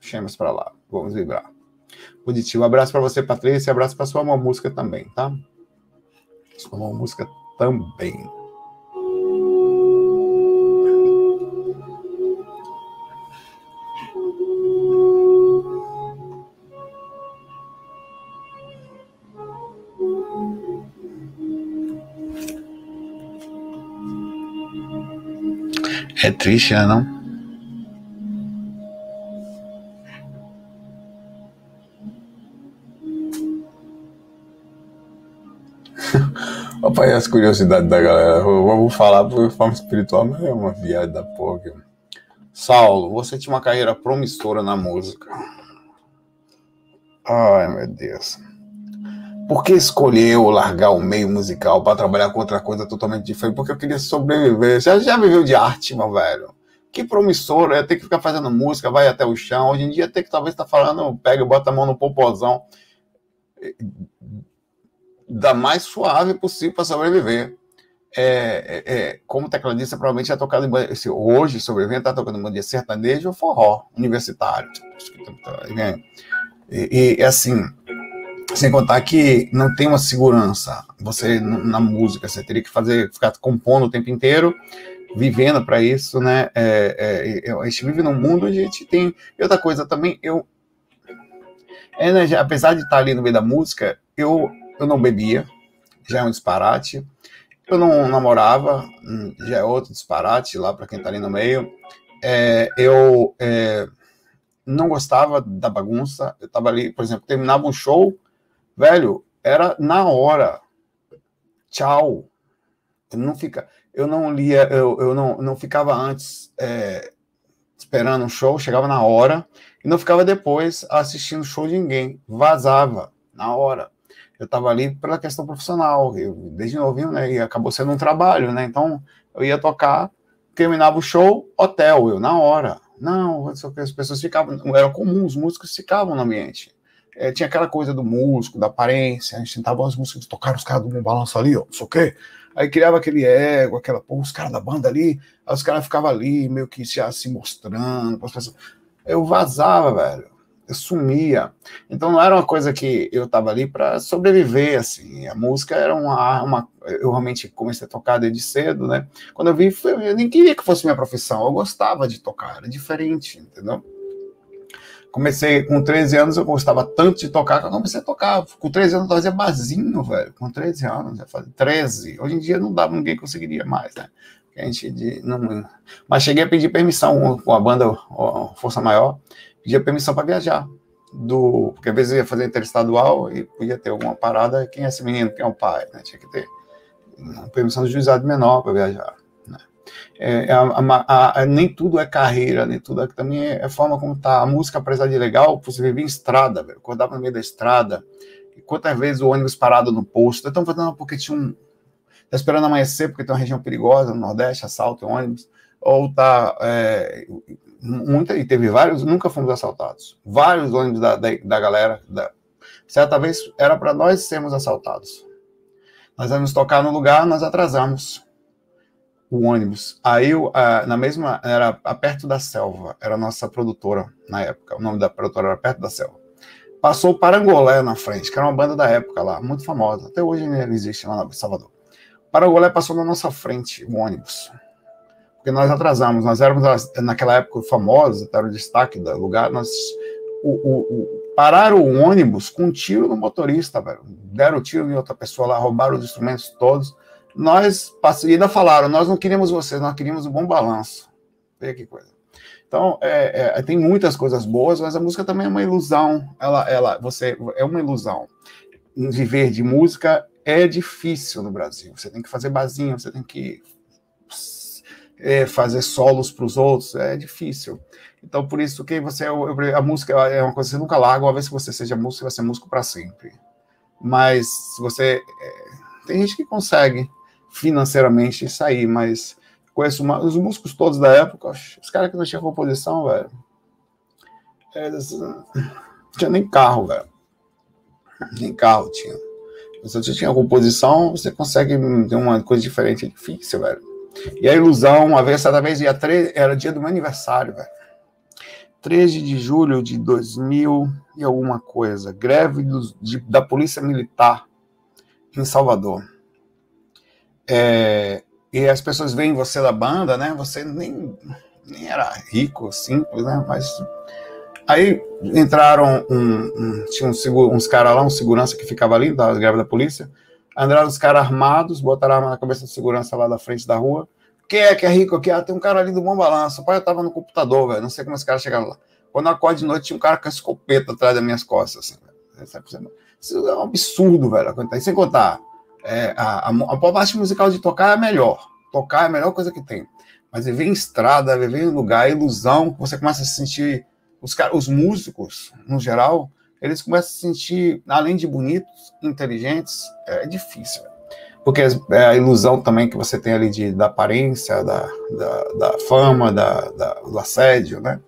deixemos para lá, vamos vibrar. Positivo. Abraço para você, Patrícia, abraço para sua mão música também, tá? Sua mão música também. É triste, né, não? Aí as curiosidades da galera. Vamos falar por forma espiritual, mas é uma viagem da porra. Saulo, você tinha uma carreira promissora na música. Ai, meu Deus. Por que escolheu largar o meio musical para trabalhar com outra coisa totalmente diferente? Porque eu queria sobreviver. Você já viveu de arte, meu velho? Que promissor, é ter que ficar fazendo música, vai até o chão. Hoje em dia, ter que talvez estar tá falando, pega e bota a mão no popozão. Da mais suave possível para sobreviver. É, é, é, como tecladista, provavelmente já tocado em, se hoje sobreviver, está tocando em dia sertanejo ou forró universitário. E, e assim, sem contar que não tem uma segurança. Você na música, você teria que fazer, ficar compondo o tempo inteiro, vivendo para isso, né? É, é, a gente vive num mundo onde a gente tem. E outra coisa também, eu. É, né, apesar de estar ali no meio da música, eu, eu não bebia, já é um disparate. Eu não namorava, hum, já é outro disparate lá para quem está ali no meio. É, eu é, não gostava da bagunça. Eu estava ali, por exemplo, terminava um show, Velho, era na hora. Tchau. Não fica, eu não lia, eu, eu não, não ficava antes é, esperando um show, chegava na hora e não ficava depois assistindo show de ninguém. Vazava na hora. Eu estava ali pela questão profissional, eu, desde novinho, né? E acabou sendo um trabalho, né? Então eu ia tocar, terminava o show, hotel, eu na hora. Não, as pessoas ficavam, era comum, os músicos ficavam no ambiente é, tinha aquela coisa do músico, da aparência, a gente tentava as músicas tocar os caras do balanço ali, ó, não sei o quê. Aí criava aquele ego, aquela, pô, os caras da banda ali, aí os caras ficavam ali, meio que se, se mostrando, eu vazava, velho, eu sumia. Então não era uma coisa que eu tava ali para sobreviver, assim, a música era uma, uma, eu realmente comecei a tocar desde cedo, né? Quando eu vi, foi, eu nem queria que fosse minha profissão, eu gostava de tocar, era diferente, entendeu? Comecei com 13 anos, eu gostava tanto de tocar que eu comecei a tocar. Com 13 anos eu fazia barzinho, velho. Com 13 anos, eu fazia 13. Hoje em dia não dava, ninguém conseguiria mais, né? A gente de, não, mas cheguei a pedir permissão com a banda Força Maior. pedia permissão para viajar. Do, porque às vezes ia fazer interestadual e podia ter alguma parada, quem é esse menino, quem é o pai, né? Tinha que ter permissão do juizado menor para viajar. Né? É, a, a, a, nem tudo é carreira, nem tudo é, também é a forma como tá. A música, apesar de legal, você vivia em estrada, velho, acordava no meio da estrada, e quantas vezes o ônibus parado no posto, estão fazendo porque tinha um. Está esperando amanhecer porque tem uma região perigosa no Nordeste, assalto ônibus, ou tá. É, muita, e teve vários, nunca fomos assaltados. Vários ônibus da, da, da galera. Da, certa vez era para nós sermos assaltados. Nós vamos tocar no lugar, nós atrasamos o ônibus. Aí, na mesma, era perto da selva, era a nossa produtora na época. O nome da produtora era perto da selva. Passou o Parangolé na frente, que era uma banda da época lá, muito famosa. Até hoje ainda existe lá em Salvador. Parangolé passou na nossa frente, o ônibus porque nós atrasamos, nós éramos naquela época famosa, era o destaque do lugar, nós o, o, o, pararam o ônibus com um tiro no motorista, velho. deram tiro em outra pessoa lá, roubaram os instrumentos todos, nós, e ainda falaram, nós não queríamos vocês, nós queríamos um bom balanço, veja que coisa. Então, é, é, tem muitas coisas boas, mas a música também é uma ilusão, ela, ela, você, é uma ilusão. Viver de música é difícil no Brasil, você tem que fazer basinha, você tem que é, fazer solos para os outros, é difícil. Então, por isso que você, a música é uma coisa que você nunca larga, uma vez que você seja músico, você vai ser músico para sempre. Mas se você. É, tem gente que consegue financeiramente sair, mas conheço uma, os músicos todos da época, os caras que não tinham composição, velho. Eles não tinha nem carro, velho. Nem carro tinha. Se você tinha composição, você consegue ter uma coisa diferente, é difícil, velho. E a ilusão, uma vez, certa vez, ia tre... era dia do meu aniversário, velho. 13 de julho de 2000 e alguma coisa. Greve de, da Polícia Militar em Salvador. É, e as pessoas veem você da banda, né? Você nem, nem era rico, simples, né? Mas aí entraram um, um tinha um, uns caras lá, um segurança que ficava ali da greve da polícia Andaram os caras armados, botaram a arma na cabeça de segurança lá da frente da rua. Quem é que é rico aqui? Ah, tem um cara ali do bom balanço. O pai tava no computador, velho. Não sei como esse cara chegaram lá. Quando eu acordo de noite, tinha um cara com a escopeta atrás das minhas costas. Assim, Isso é um absurdo, velho. Sem contar, é, a, a, a musical de tocar é a melhor. Tocar é a melhor coisa que tem. Mas viver em estrada, viver em lugar, ilusão, você começa a se sentir. Os, os músicos, no geral, eles começam a se sentir, além de bonitos, inteligentes, é difícil. Porque é a ilusão também que você tem ali de, da aparência, da, da, da fama, da, da, do assédio, né?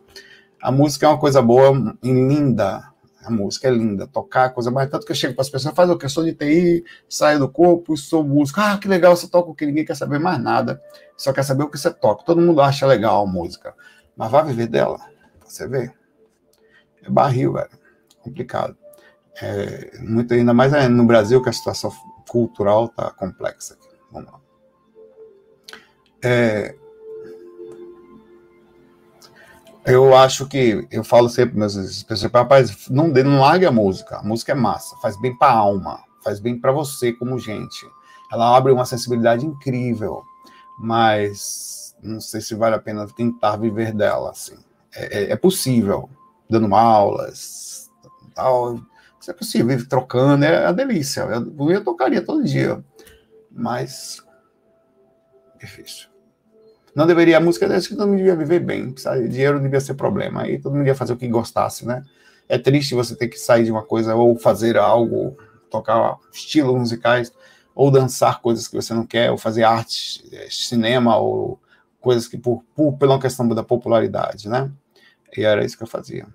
A música é uma coisa boa e linda. A música é linda, tocar, coisa mais. Tanto que eu chego para as pessoas, faz o que? Eu sou de TI, saio do corpo, sou músico. Ah, que legal, você toca o que ninguém quer saber mais nada. Só quer saber o que você toca. Todo mundo acha legal a música. Mas vai viver dela. Você vê. É barril, velho complicado. É, muito, ainda mais é, no Brasil, que a situação cultural está complexa. Vamos lá. É, eu acho que, eu falo sempre para meus pessoas, rapaz, não, não largue a música, a música é massa, faz bem para a alma, faz bem para você como gente. Ela abre uma sensibilidade incrível, mas não sei se vale a pena tentar viver dela, assim. É, é, é possível, dando aulas, tal. Isso é possível, trocando, é a delícia. Eu, eu tocaria todo dia, mas difícil. Não deveria, a música desse que todo mundo devia viver bem, sabe? dinheiro não devia ser problema, aí todo mundo devia fazer o que gostasse, né? É triste você ter que sair de uma coisa ou fazer algo, tocar estilos musicais, ou dançar coisas que você não quer, ou fazer arte, é, cinema, ou coisas que por, por pela questão da popularidade, né? E era isso que eu fazia.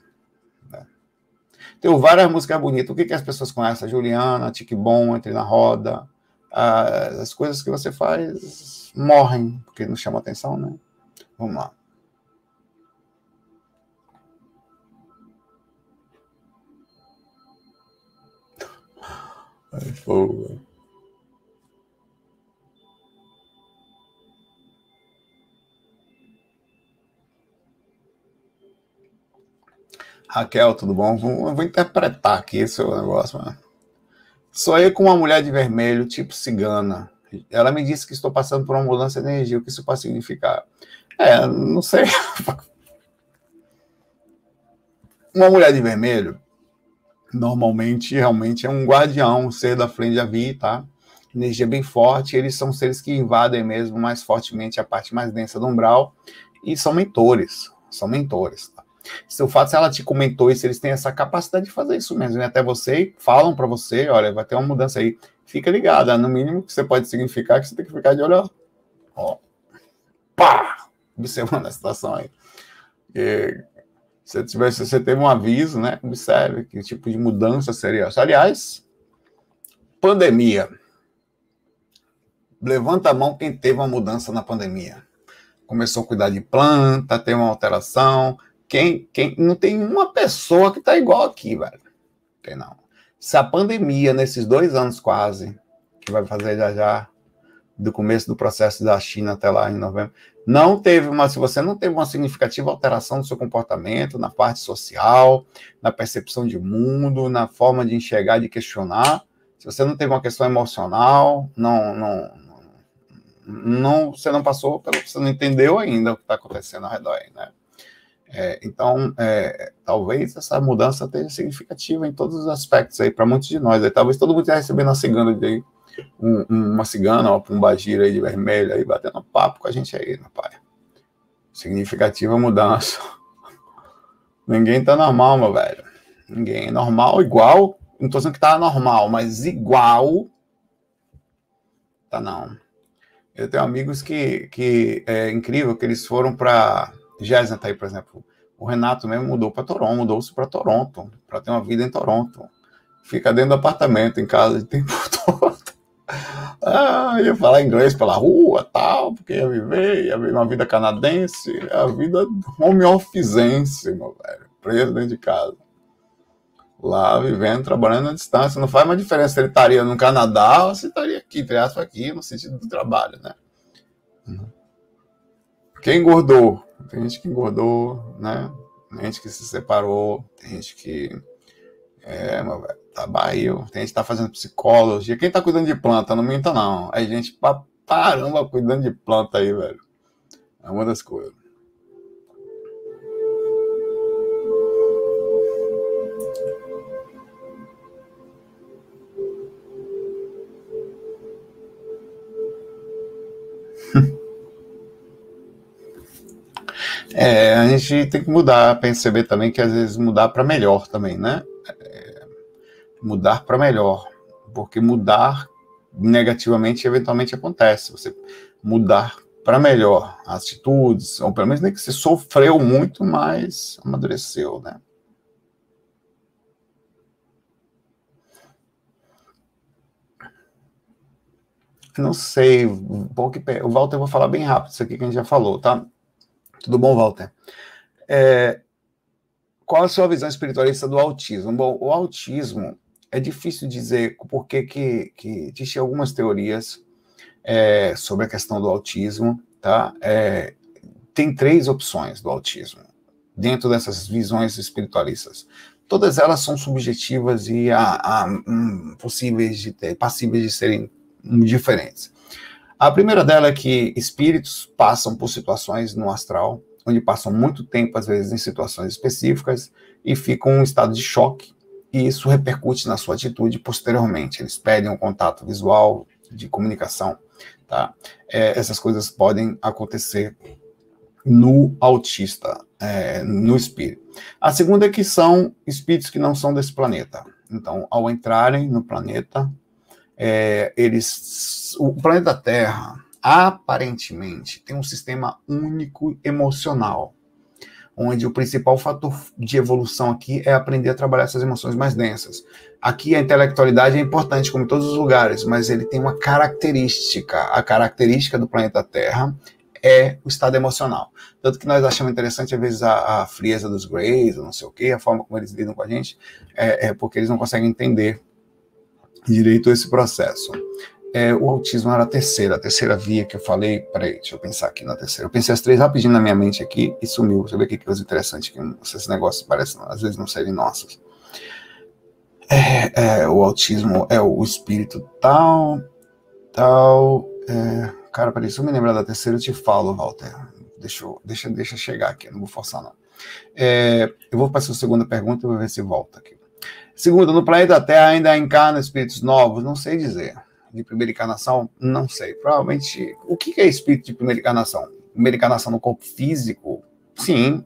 Tem várias músicas bonitas. O que, que as pessoas conhecem? Juliana, Tique Bom, Entre na Roda. Ah, as coisas que você faz morrem, porque não chama atenção, né? Vamos lá. Ai, fogo. Raquel, tudo bom? Vou, vou interpretar aqui esse negócio. Mano. Sou eu com uma mulher de vermelho, tipo cigana. Ela me disse que estou passando por uma mudança de energia. O que isso pode significar? É, não sei. Uma mulher de vermelho, normalmente, realmente é um guardião, um ser da frente da vida, tá? Energia bem forte, eles são seres que invadem mesmo mais fortemente a parte mais densa do umbral e são mentores, são mentores, tá? Se o fato se ela te comentou isso, eles têm essa capacidade de fazer isso mesmo, e até você falam para você, olha, vai ter uma mudança aí, fica ligado, no mínimo que você pode significar que você tem que ficar de olho, ó, pá, observando a situação aí. E, se, tiver, se você teve um aviso, né, observe que tipo de mudança seria essa. Aliás, pandemia. Levanta a mão quem teve uma mudança na pandemia. Começou a cuidar de planta, tem uma alteração. Quem, quem não tem uma pessoa que está igual aqui, velho. Tem não. Se a pandemia, nesses dois anos quase, que vai fazer já já, do começo do processo da China até lá em novembro, não teve uma, se você não teve uma significativa alteração no seu comportamento, na parte social, na percepção de mundo, na forma de enxergar, de questionar, se você não teve uma questão emocional, não, não, não você não passou pelo, você não entendeu ainda o que está acontecendo ao redor aí, né? É, então, é, talvez essa mudança tenha significativa em todos os aspectos aí para muitos de nós. Aí, talvez todo mundo esteja recebendo a cigana de um, uma cigana, uma pombagira aí de vermelho, aí batendo papo com a gente aí, meu pai. Significativa mudança. Ninguém tá normal, meu velho. Ninguém. Normal, igual. Não tô dizendo que tá normal, mas igual. Tá não. Eu tenho amigos que, que é incrível que eles foram para Jéssica tá aí, por exemplo. O Renato mesmo mudou para Toronto, mudou-se para Toronto, para ter uma vida em Toronto. Fica dentro do apartamento, em casa, o tempo todo. Ah, ia falar inglês pela rua, tal, porque ia viver, ia viver uma vida canadense, a vida home meu velho, preso dentro de casa. Lá, vivendo, trabalhando à distância. Não faz uma diferença se ele estaria no Canadá ou se estaria aqui, entre aspas, aqui, no sentido do trabalho, né? Quem engordou? Tem gente que engordou, né? Tem gente que se separou, tem gente que. É, tá barril. Tem gente que tá fazendo psicologia. Quem tá cuidando de planta, não minta, não. É gente pra caramba cuidando de planta aí, velho. É uma das coisas. É, a gente tem que mudar, perceber também que às vezes mudar para melhor também, né? mudar para melhor, porque mudar negativamente eventualmente acontece. Você mudar para melhor atitudes, ou pelo menos nem que você sofreu muito, mas amadureceu, né? Não sei, o Walter eu vou falar bem rápido isso aqui que a gente já falou, tá? Tudo bom, Walter? É, qual a sua visão espiritualista do autismo? Bom, o autismo é difícil dizer porque que, que existem algumas teorias é, sobre a questão do autismo, tá? É, tem três opções do autismo dentro dessas visões espiritualistas. Todas elas são subjetivas e há, há hum, possíveis de ter, passíveis de serem diferentes. A primeira dela é que espíritos passam por situações no astral, onde passam muito tempo, às vezes, em situações específicas, e ficam em um estado de choque, e isso repercute na sua atitude posteriormente. Eles pedem um contato visual, de comunicação, tá? É, essas coisas podem acontecer no autista, é, no espírito. A segunda é que são espíritos que não são desse planeta. Então, ao entrarem no planeta, é, eles, o planeta Terra aparentemente tem um sistema único emocional onde o principal fator de evolução aqui é aprender a trabalhar essas emoções mais densas. Aqui a intelectualidade é importante, como em todos os lugares, mas ele tem uma característica. A característica do planeta Terra é o estado emocional. Tanto que nós achamos interessante, às vezes, a, a frieza dos Greys, ou não sei o quê, a forma como eles lidam com a gente, é, é porque eles não conseguem entender direito esse processo. É, o autismo era a terceira, a terceira via que eu falei. Peraí, deixa eu pensar aqui na terceira. Eu pensei as três rapidinho na minha mente aqui e sumiu. Você vê que coisa interessante, que esses negócios parecem, às vezes, não serem nossos. É, é, o autismo é o espírito tal, tal. É, cara, peraí, se eu me lembrar da terceira, eu te falo, Walter. Deixa, eu, deixa, deixa chegar aqui, não vou forçar, não. É, eu vou passar a segunda pergunta e vou ver se volta aqui. Segunda, no planeta Terra ainda encarna espíritos novos? Não sei dizer. De primeira encarnação? Não sei. Provavelmente. O que é espírito de primeira encarnação? Primeira encarnação no corpo físico? Sim.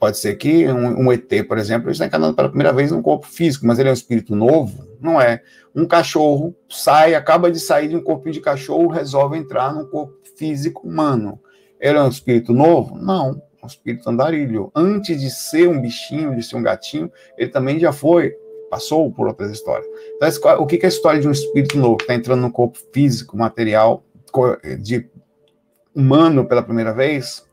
Pode ser que um, um ET, por exemplo, está encarnando pela primeira vez no corpo físico, mas ele é um espírito novo? Não é. Um cachorro sai, acaba de sair de um corpo de cachorro, resolve entrar num corpo físico humano. Ele é um espírito novo? Não um espírito andarilho. Antes de ser um bichinho, de ser um gatinho, ele também já foi, passou por outras histórias. Então, o que é a história de um espírito novo que está entrando no corpo físico, material, de humano pela primeira vez?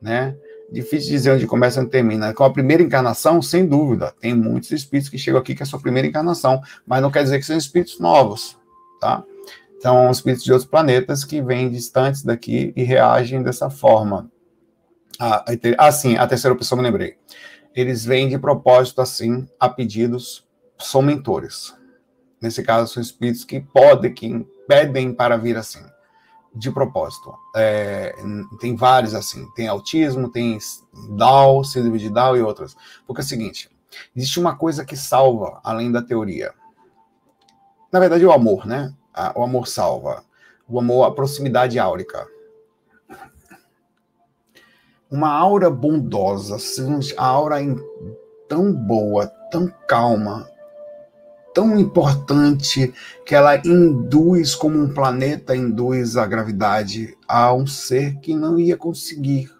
Né? Difícil dizer onde começa e onde termina. Com a primeira encarnação, sem dúvida, tem muitos espíritos que chegam aqui que é a sua primeira encarnação, mas não quer dizer que são espíritos novos, tá? São espíritos de outros planetas que vêm distantes daqui e reagem dessa forma. Ah, ah, sim, a terceira pessoa me lembrei. Eles vêm de propósito, assim, a pedidos, são mentores. Nesse caso, são espíritos que podem, que pedem para vir assim, de propósito. É, tem vários assim, tem autismo, tem Down, síndrome de Down e outras. Porque é o seguinte, existe uma coisa que salva, além da teoria. Na verdade, o amor, né? O amor salva. O amor, a proximidade áurica uma aura bondosa, a aura tão boa, tão calma, tão importante que ela induz como um planeta induz a gravidade a um ser que não ia conseguir.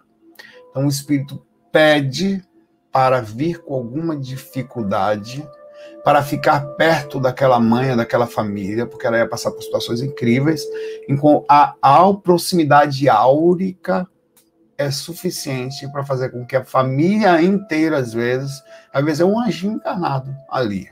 Então o espírito pede para vir com alguma dificuldade, para ficar perto daquela mãe, daquela família, porque ela ia passar por situações incríveis, a, a proximidade áurica é suficiente para fazer com que a família inteira, às vezes, às vezes é um anjinho encarnado ali,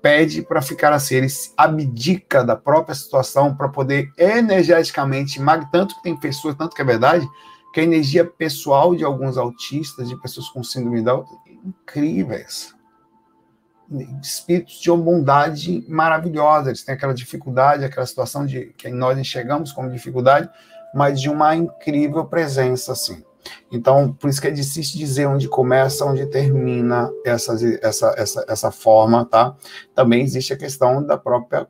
pede para ficar assim, ele abdica da própria situação para poder energeticamente, tanto que tem pessoas, tanto que é verdade, que a energia pessoal de alguns autistas, de pessoas com síndrome de Down, incríveis. Espíritos de uma bondade maravilhosa, eles têm aquela dificuldade, aquela situação de que nós enxergamos como dificuldade, mas de uma incrível presença, assim. Então, por isso que é difícil dizer onde começa, onde termina essa, essa, essa, essa forma, tá? Também existe a questão da própria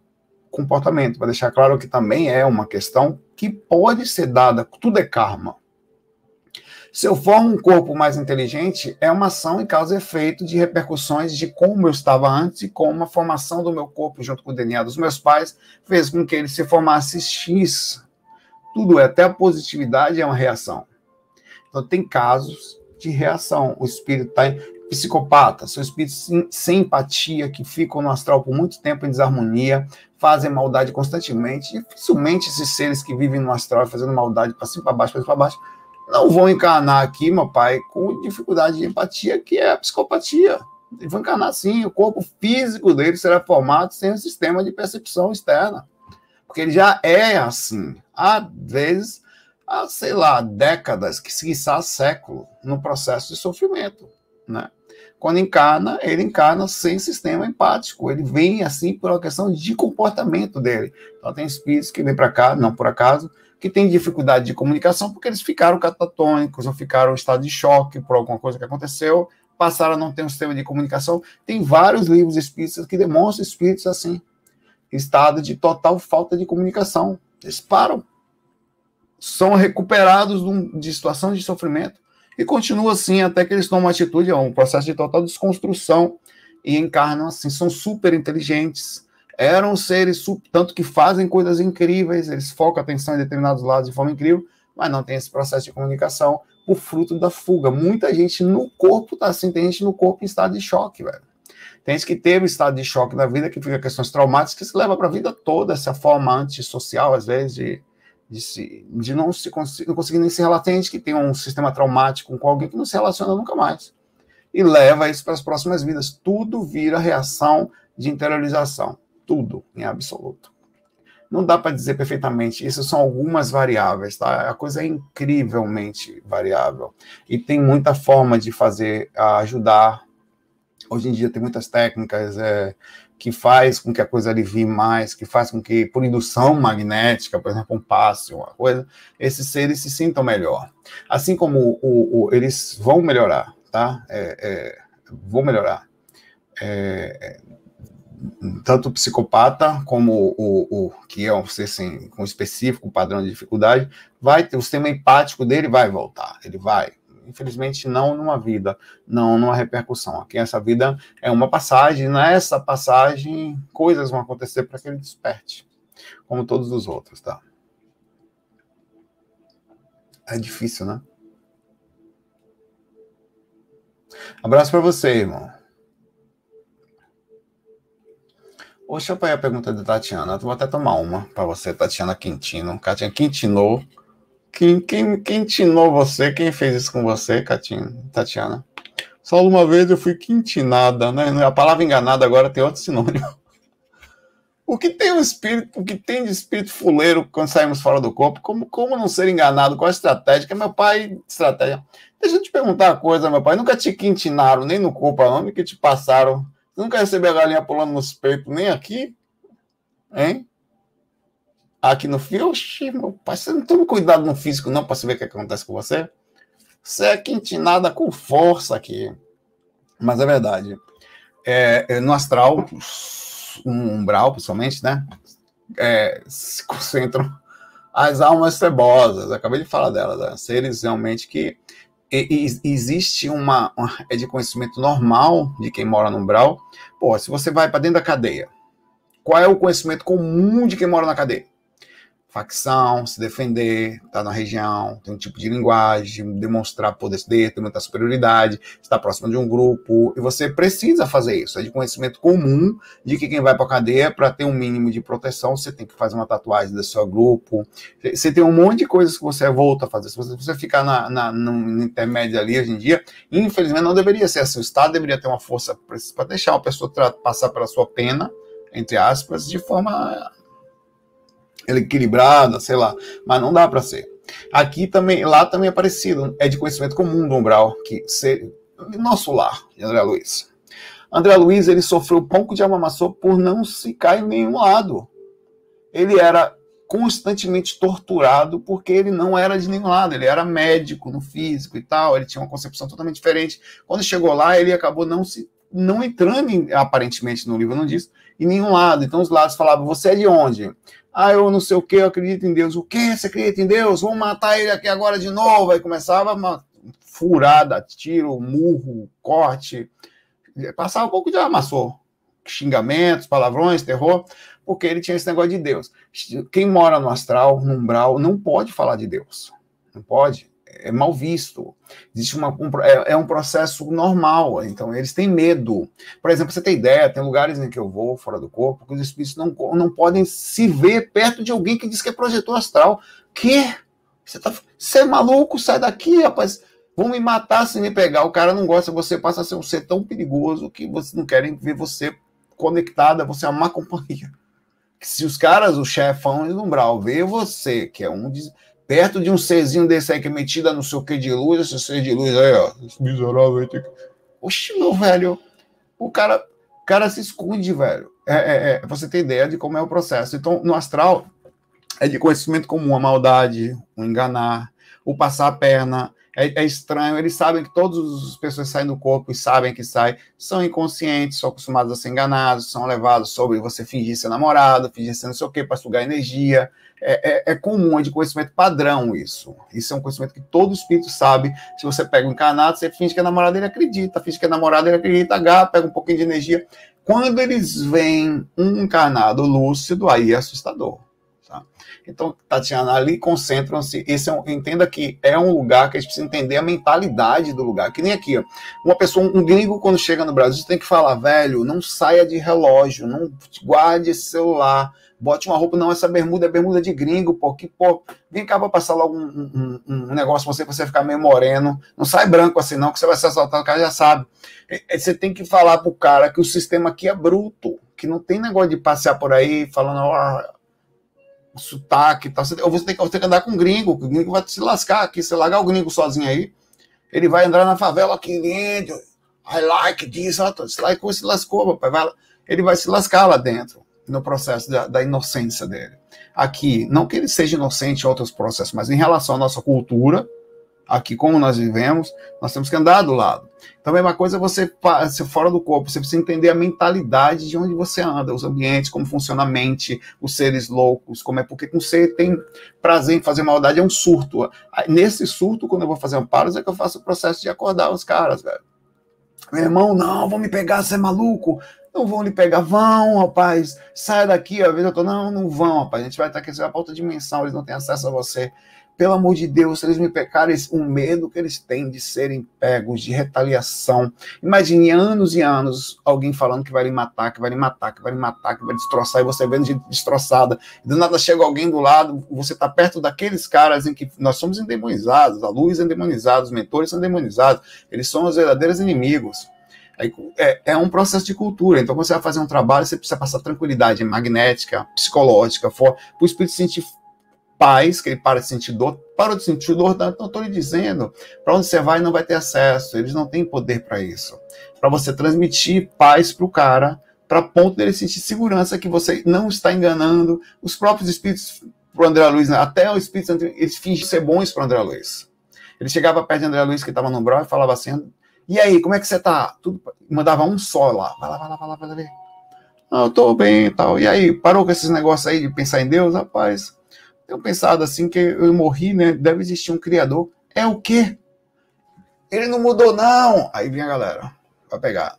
comportamento, para deixar claro que também é uma questão que pode ser dada, tudo é karma. Se eu formo um corpo mais inteligente, é uma ação e causa efeito de repercussões de como eu estava antes e como a formação do meu corpo junto com o DNA dos meus pais fez com que ele se formasse X tudo é, até a positividade é uma reação. Então, tem casos de reação. O espírito está psicopata, são espíritos sem, empatia, que ficam no astral por muito tempo em desarmonia, fazem maldade constantemente. Dificilmente esses seres que vivem no astral fazendo maldade para cima, para baixo, para para baixo, não vão encarnar aqui, meu pai, com dificuldade de empatia, que é a psicopatia. Eles vão encarnar sim, o corpo físico dele será formado sem um sistema de percepção externa. Porque ele já é assim. Há vezes, há, sei lá, décadas, que há século, no processo de sofrimento. Né? Quando encarna, ele encarna sem sistema empático. Ele vem assim por uma questão de comportamento dele. Então, tem espíritos que vêm para cá, não por acaso, que têm dificuldade de comunicação porque eles ficaram catatônicos ou ficaram em estado de choque por alguma coisa que aconteceu, passaram a não ter um sistema de comunicação. Tem vários livros espíritas que demonstram espíritos assim estado de total falta de comunicação. Eles param, são recuperados de situação de sofrimento e continuam assim até que eles tomam uma atitude, é um processo de total desconstrução e encarnam assim, são super inteligentes, eram seres tanto que fazem coisas incríveis, eles focam a atenção em determinados lados de forma incrível, mas não tem esse processo de comunicação, o fruto da fuga. Muita gente no corpo tá assim, tem gente no corpo em estado de choque, velho. Tem que teve um estado de choque na vida, que fica questões traumáticas, que se leva para a vida toda, essa forma antissocial, às vezes, de, de, se, de não, se, não conseguir nem se relacionar. Tem gente que tem um sistema traumático com alguém que não se relaciona nunca mais. E leva isso para as próximas vidas. Tudo vira reação de interiorização. Tudo, em absoluto. Não dá para dizer perfeitamente, isso são algumas variáveis, tá? A coisa é incrivelmente variável. E tem muita forma de fazer, ajudar Hoje em dia tem muitas técnicas, é, que faz com que a coisa alivie mais, que faz com que, por indução magnética, por exemplo, um passe, uma coisa, esses seres se sintam melhor. Assim como o, o eles vão melhorar, tá? É, é, vão melhorar. É, tanto o psicopata como o, que é um ser assim, com específico padrão de dificuldade, vai ter o sistema empático dele vai voltar, ele vai. Infelizmente, não numa vida, não numa repercussão. Aqui, essa vida é uma passagem, nessa passagem, coisas vão acontecer para que ele desperte, como todos os outros, tá? É difícil, né? Abraço para você, irmão. Deixa eu a pergunta da Tatiana. Vou até tomar uma para você, Tatiana Quintino. Tatiana Quintinou. Quem, quem, quem tinou você? Quem fez isso com você, Tatiana? Só uma vez eu fui quintinada, né? A palavra enganada agora tem outro sinônimo. O que tem um espírito, o que tem de espírito fuleiro quando saímos fora do corpo? Como, como não ser enganado? Qual a estratégia? Meu pai, estratégia. Deixa eu te perguntar uma coisa, meu pai. Nunca te quintinaram, nem no corpo, não, que te passaram. Nunca recebeu a galinha pulando nos peitos, nem aqui? Hein? Aqui no fio, oxi, meu pai, você não toma cuidado no físico não para saber o que acontece com você? Você é quintinada com força aqui. Mas é verdade. É, é, no astral, um umbral, principalmente, né? É, se concentram as almas cebosas. Acabei de falar delas, né? seres realmente que e, e, existe uma, uma, é de conhecimento normal de quem mora no umbral. Pô, se você vai para dentro da cadeia, qual é o conhecimento comum de quem mora na cadeia? Facção, se defender, estar tá na região, ter um tipo de linguagem, demonstrar poder, demonstrar superioridade, estar próximo de um grupo, e você precisa fazer isso, é de conhecimento comum de que quem vai para a cadeia, para ter um mínimo de proteção, você tem que fazer uma tatuagem do seu grupo, você tem um monte de coisas que você volta a fazer, se você, você ficar na, na, no intermédio ali hoje em dia, infelizmente não deveria ser assim, o Estado deveria ter uma força para deixar a pessoa passar pela sua pena, entre aspas, de forma equilibrada, sei lá, mas não dá para ser. Aqui também, lá também é parecido, é de conhecimento comum do umbral, que ser nosso lar, de André Luiz. André Luiz, ele sofreu pouco de amamaçô por não se cair em nenhum lado. Ele era constantemente torturado porque ele não era de nenhum lado, ele era médico no físico e tal, ele tinha uma concepção totalmente diferente. Quando chegou lá, ele acabou não se não entrando em, aparentemente no livro não diz em nenhum lado. Então os lados falavam: "Você é de onde?" Ah, eu não sei o que, eu acredito em Deus. O que? Você acredita em Deus? Vamos matar ele aqui agora de novo. Aí começava uma furada, tiro, murro, corte. Passava um pouco de amassou. Xingamentos, palavrões, terror, porque ele tinha esse negócio de Deus. Quem mora no astral, no umbral, não pode falar de Deus. Não pode é mal visto. Existe uma, um, é, é, um processo normal, então eles têm medo. Por exemplo, você tem ideia, tem lugares em que eu vou fora do corpo que os espíritos não, não podem se ver perto de alguém que diz que é projetor astral. Que? Você, tá, você é maluco? Sai daqui, rapaz. Vão me matar se me pegar. O cara não gosta, você passa a ser um ser tão perigoso que vocês não querem ver você conectada, você é uma companhia. Se os caras, o chefão do umbral, vê você, que é um perto de um serzinho desse aí que é metida no seu que de luz, esse ser de luz aí, ó. Esse miserável aí tem que. Oxi, meu velho. O cara, o cara se esconde, velho. É, é, é, você tem ideia de como é o processo. Então, no astral, é de conhecimento comum a maldade, o enganar, o passar a perna. É, é estranho, eles sabem que todas as pessoas saem do corpo e sabem que saem, são inconscientes, são acostumados a ser enganados, são levados sobre você fingir ser namorado, fingir ser não sei o quê, para sugar energia é, é, é, comum, é de conhecimento padrão isso. Isso é um conhecimento que todo espírito sabe. Se você pega um encarnado, você finge que é namorado, ele acredita. Finge que é namorado, ele acredita. Agarra, pega um pouquinho de energia. Quando eles veem um encarnado lúcido, aí é assustador. Então, Tatiana, ali concentram-se. Esse é um, entenda que é um lugar que a gente precisa entender a mentalidade do lugar. Que nem aqui, ó. Uma pessoa, um gringo, quando chega no Brasil, tem que falar, velho, não saia de relógio, não guarde esse celular bote uma roupa, não, essa bermuda é bermuda de gringo, pô, que, pô, vem cá pra passar logo um, um, um negócio pra você, pra você ficar meio moreno, não sai branco assim não, que você vai se assaltar, o cara já sabe. Você tem que falar pro cara que o sistema aqui é bruto, que não tem negócio de passear por aí falando, oh, sotaque e tal, ou você tem, que, você tem que andar com gringo, o gringo vai se lascar aqui, você largar o gringo sozinho aí, ele vai entrar na favela aqui, I like this, se lascou, se lascou, papai, vai ele vai se lascar lá dentro, no processo da, da inocência dele. Aqui, não que ele seja inocente em outros processos, mas em relação à nossa cultura, aqui como nós vivemos, nós temos que andar do lado. Então, a mesma coisa é você ser fora do corpo, você precisa entender a mentalidade de onde você anda, os ambientes, como funciona a mente, os seres loucos, como é, porque um ser tem prazer em fazer maldade, é um surto. Nesse surto, quando eu vou fazer um paros, é que eu faço o processo de acordar os caras, velho. Meu irmão, não, vão me pegar, você é maluco. Não vão lhe pegar, vão, rapaz, saia daqui. Às vezes eu tô, não, não vão, rapaz, a gente vai estar aqui, você vai pra outra dimensão, eles não têm acesso a você pelo amor de Deus, se eles me pecarem, o medo que eles têm de serem pegos, de retaliação. Imagine anos e anos alguém falando que vai lhe matar, que vai lhe matar, que vai lhe matar, que vai destroçar, e você vendo gente destroçada. Do nada chega alguém do lado, você está perto daqueles caras em que nós somos endemonizados, a luz é endemonizada, os mentores são endemonizados, eles são os verdadeiros inimigos. É, é, um processo de cultura. Então, quando você vai fazer um trabalho, você precisa passar tranquilidade magnética, psicológica, para o espírito sentir paz, que ele para de sentir dor, para de sentir dor, não estou lhe dizendo, para onde você vai não vai ter acesso, eles não têm poder para isso. Para você transmitir paz para o cara, para ponto dele sentir segurança que você não está enganando os próprios espíritos para André Luiz, né? até o espírito, eles fingem ser bons para André Luiz. Ele chegava perto de André Luiz, que estava no umbral, e falava assim, e aí, como é que você tá? Tudo, mandava um só lá, vai lá, vai lá, vai lá, vai lá. Ah, eu tô bem e tal. E aí, parou com esses negócios aí de pensar em Deus? Rapaz, tenho pensado assim que eu morri, né? Deve existir um criador. É o quê? Ele não mudou, não. Aí vem a galera, vai pegar.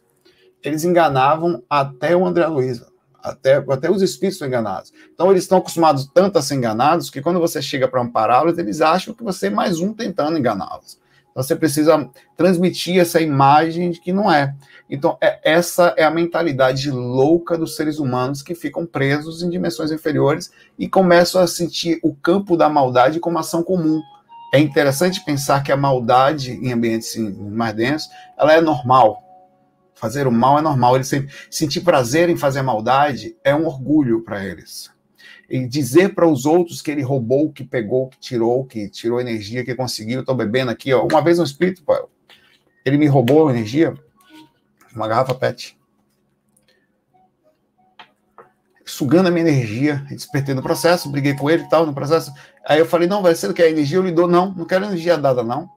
Eles enganavam até o André Luiz, até, até os espíritos são enganados. Então eles estão acostumados tanto a ser enganados que quando você chega para ampará-los, eles acham que você é mais um tentando enganá-los. Então você precisa transmitir essa imagem de que não é. Então, é, essa é a mentalidade louca dos seres humanos que ficam presos em dimensões inferiores e começam a sentir o campo da maldade como ação comum. É interessante pensar que a maldade em ambientes mais densos, ela é normal. Fazer o mal é normal. Eles sentir prazer em fazer maldade é um orgulho para eles. E dizer para os outros que ele roubou, que pegou, que tirou, que tirou energia, que conseguiu, estou bebendo aqui. Ó. Uma vez um espírito, ele me roubou energia, uma garrafa PET. Sugando a minha energia, despertei no processo, briguei com ele e tal, no processo. Aí eu falei, não, vai você não quer energia? Eu lhe dou, não, não quero energia dada, não.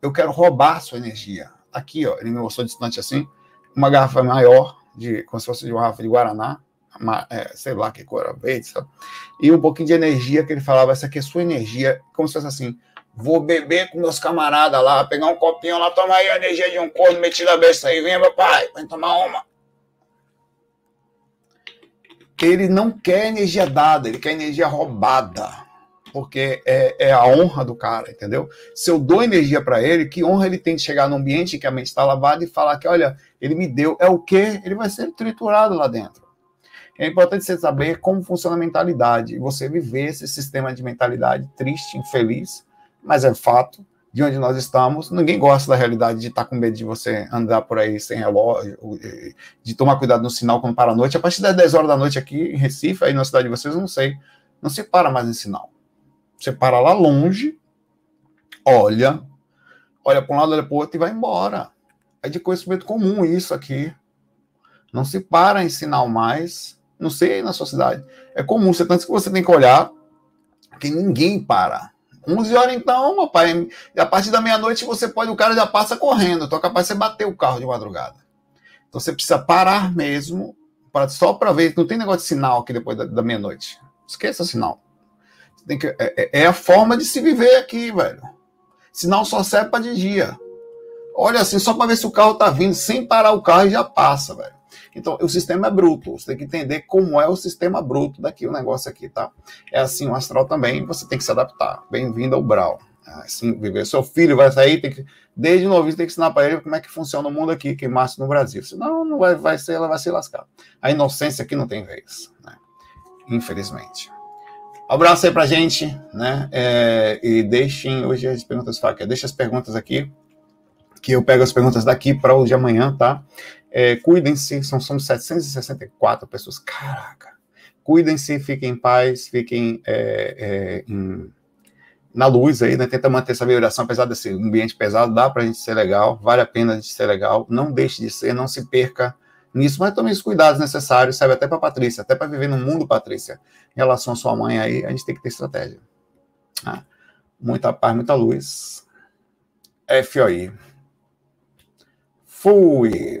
Eu quero roubar sua energia. Aqui, ó, ele me mostrou distante assim, uma garrafa maior, de, como se fosse de uma garrafa de Guaraná, uma, é, sei lá que cor, verde, sabe? e um pouquinho de energia que ele falava, essa aqui é sua energia, como se fosse assim, Vou beber com meus camaradas lá, pegar um copinho lá, tomar aí a energia de um corno metido a besta aí. Vem, papai, vai tomar uma. Ele não quer energia dada, ele quer energia roubada. Porque é, é a honra do cara, entendeu? Se eu dou energia para ele, que honra ele tem de chegar num ambiente que a mente está lavada e falar que, olha, ele me deu. É o quê? Ele vai ser triturado lá dentro. É importante você saber como funciona a mentalidade, você viver esse sistema de mentalidade triste, infeliz, mas é fato de onde nós estamos. Ninguém gosta da realidade de estar com medo de você andar por aí sem relógio, de tomar cuidado no sinal quando para a noite. A partir das 10 horas da noite aqui em Recife, aí na cidade de vocês, não sei, não se para mais em sinal. Você para lá longe, olha, olha para um lado, olha para o outro e vai embora. É de conhecimento comum isso aqui. Não se para em sinal mais. Não sei na sua cidade. É comum, você tanto que você tem que olhar, que ninguém para. 11 horas então, meu pai, a partir da meia-noite você pode, o cara já passa correndo, então é capaz de você bater o carro de madrugada. Então você precisa parar mesmo, para, só para ver, não tem negócio de sinal aqui depois da, da meia-noite. Esqueça sinal. Que, é, é, é, a forma de se viver aqui, velho. Sinal só serve para de dia. Olha assim, só para ver se o carro tá vindo, sem parar o carro e já passa, velho. Então, o sistema é bruto. Você tem que entender como é o sistema bruto daqui, o negócio aqui, tá? É assim o astral também, você tem que se adaptar. Bem-vindo ao Brau. Assim, viver. Seu filho vai sair, tem que, desde novinho, tem que ensinar para ele como é que funciona o mundo aqui, que massa no Brasil. Senão, não vai, vai ser, ela vai se lascar. A inocência aqui não tem vez, né? Infelizmente. Abraço aí pra gente, né? É, e deixem hoje as perguntas, deixa as perguntas aqui, que eu pego as perguntas daqui para o de amanhã, tá? É, Cuidem-se, são, somos 764 pessoas. Caraca! Cuidem-se, fiquem em paz, fiquem é, é, em, na luz aí, né? Tenta manter essa vibração, apesar desse ambiente pesado, dá pra gente ser legal, vale a pena a gente ser legal. Não deixe de ser, não se perca nisso, mas tome os cuidados necessários, serve até para Patrícia, até para viver no mundo, Patrícia. Em relação à sua mãe aí, a gente tem que ter estratégia. Ah, muita paz, muita luz. FOI. Fui.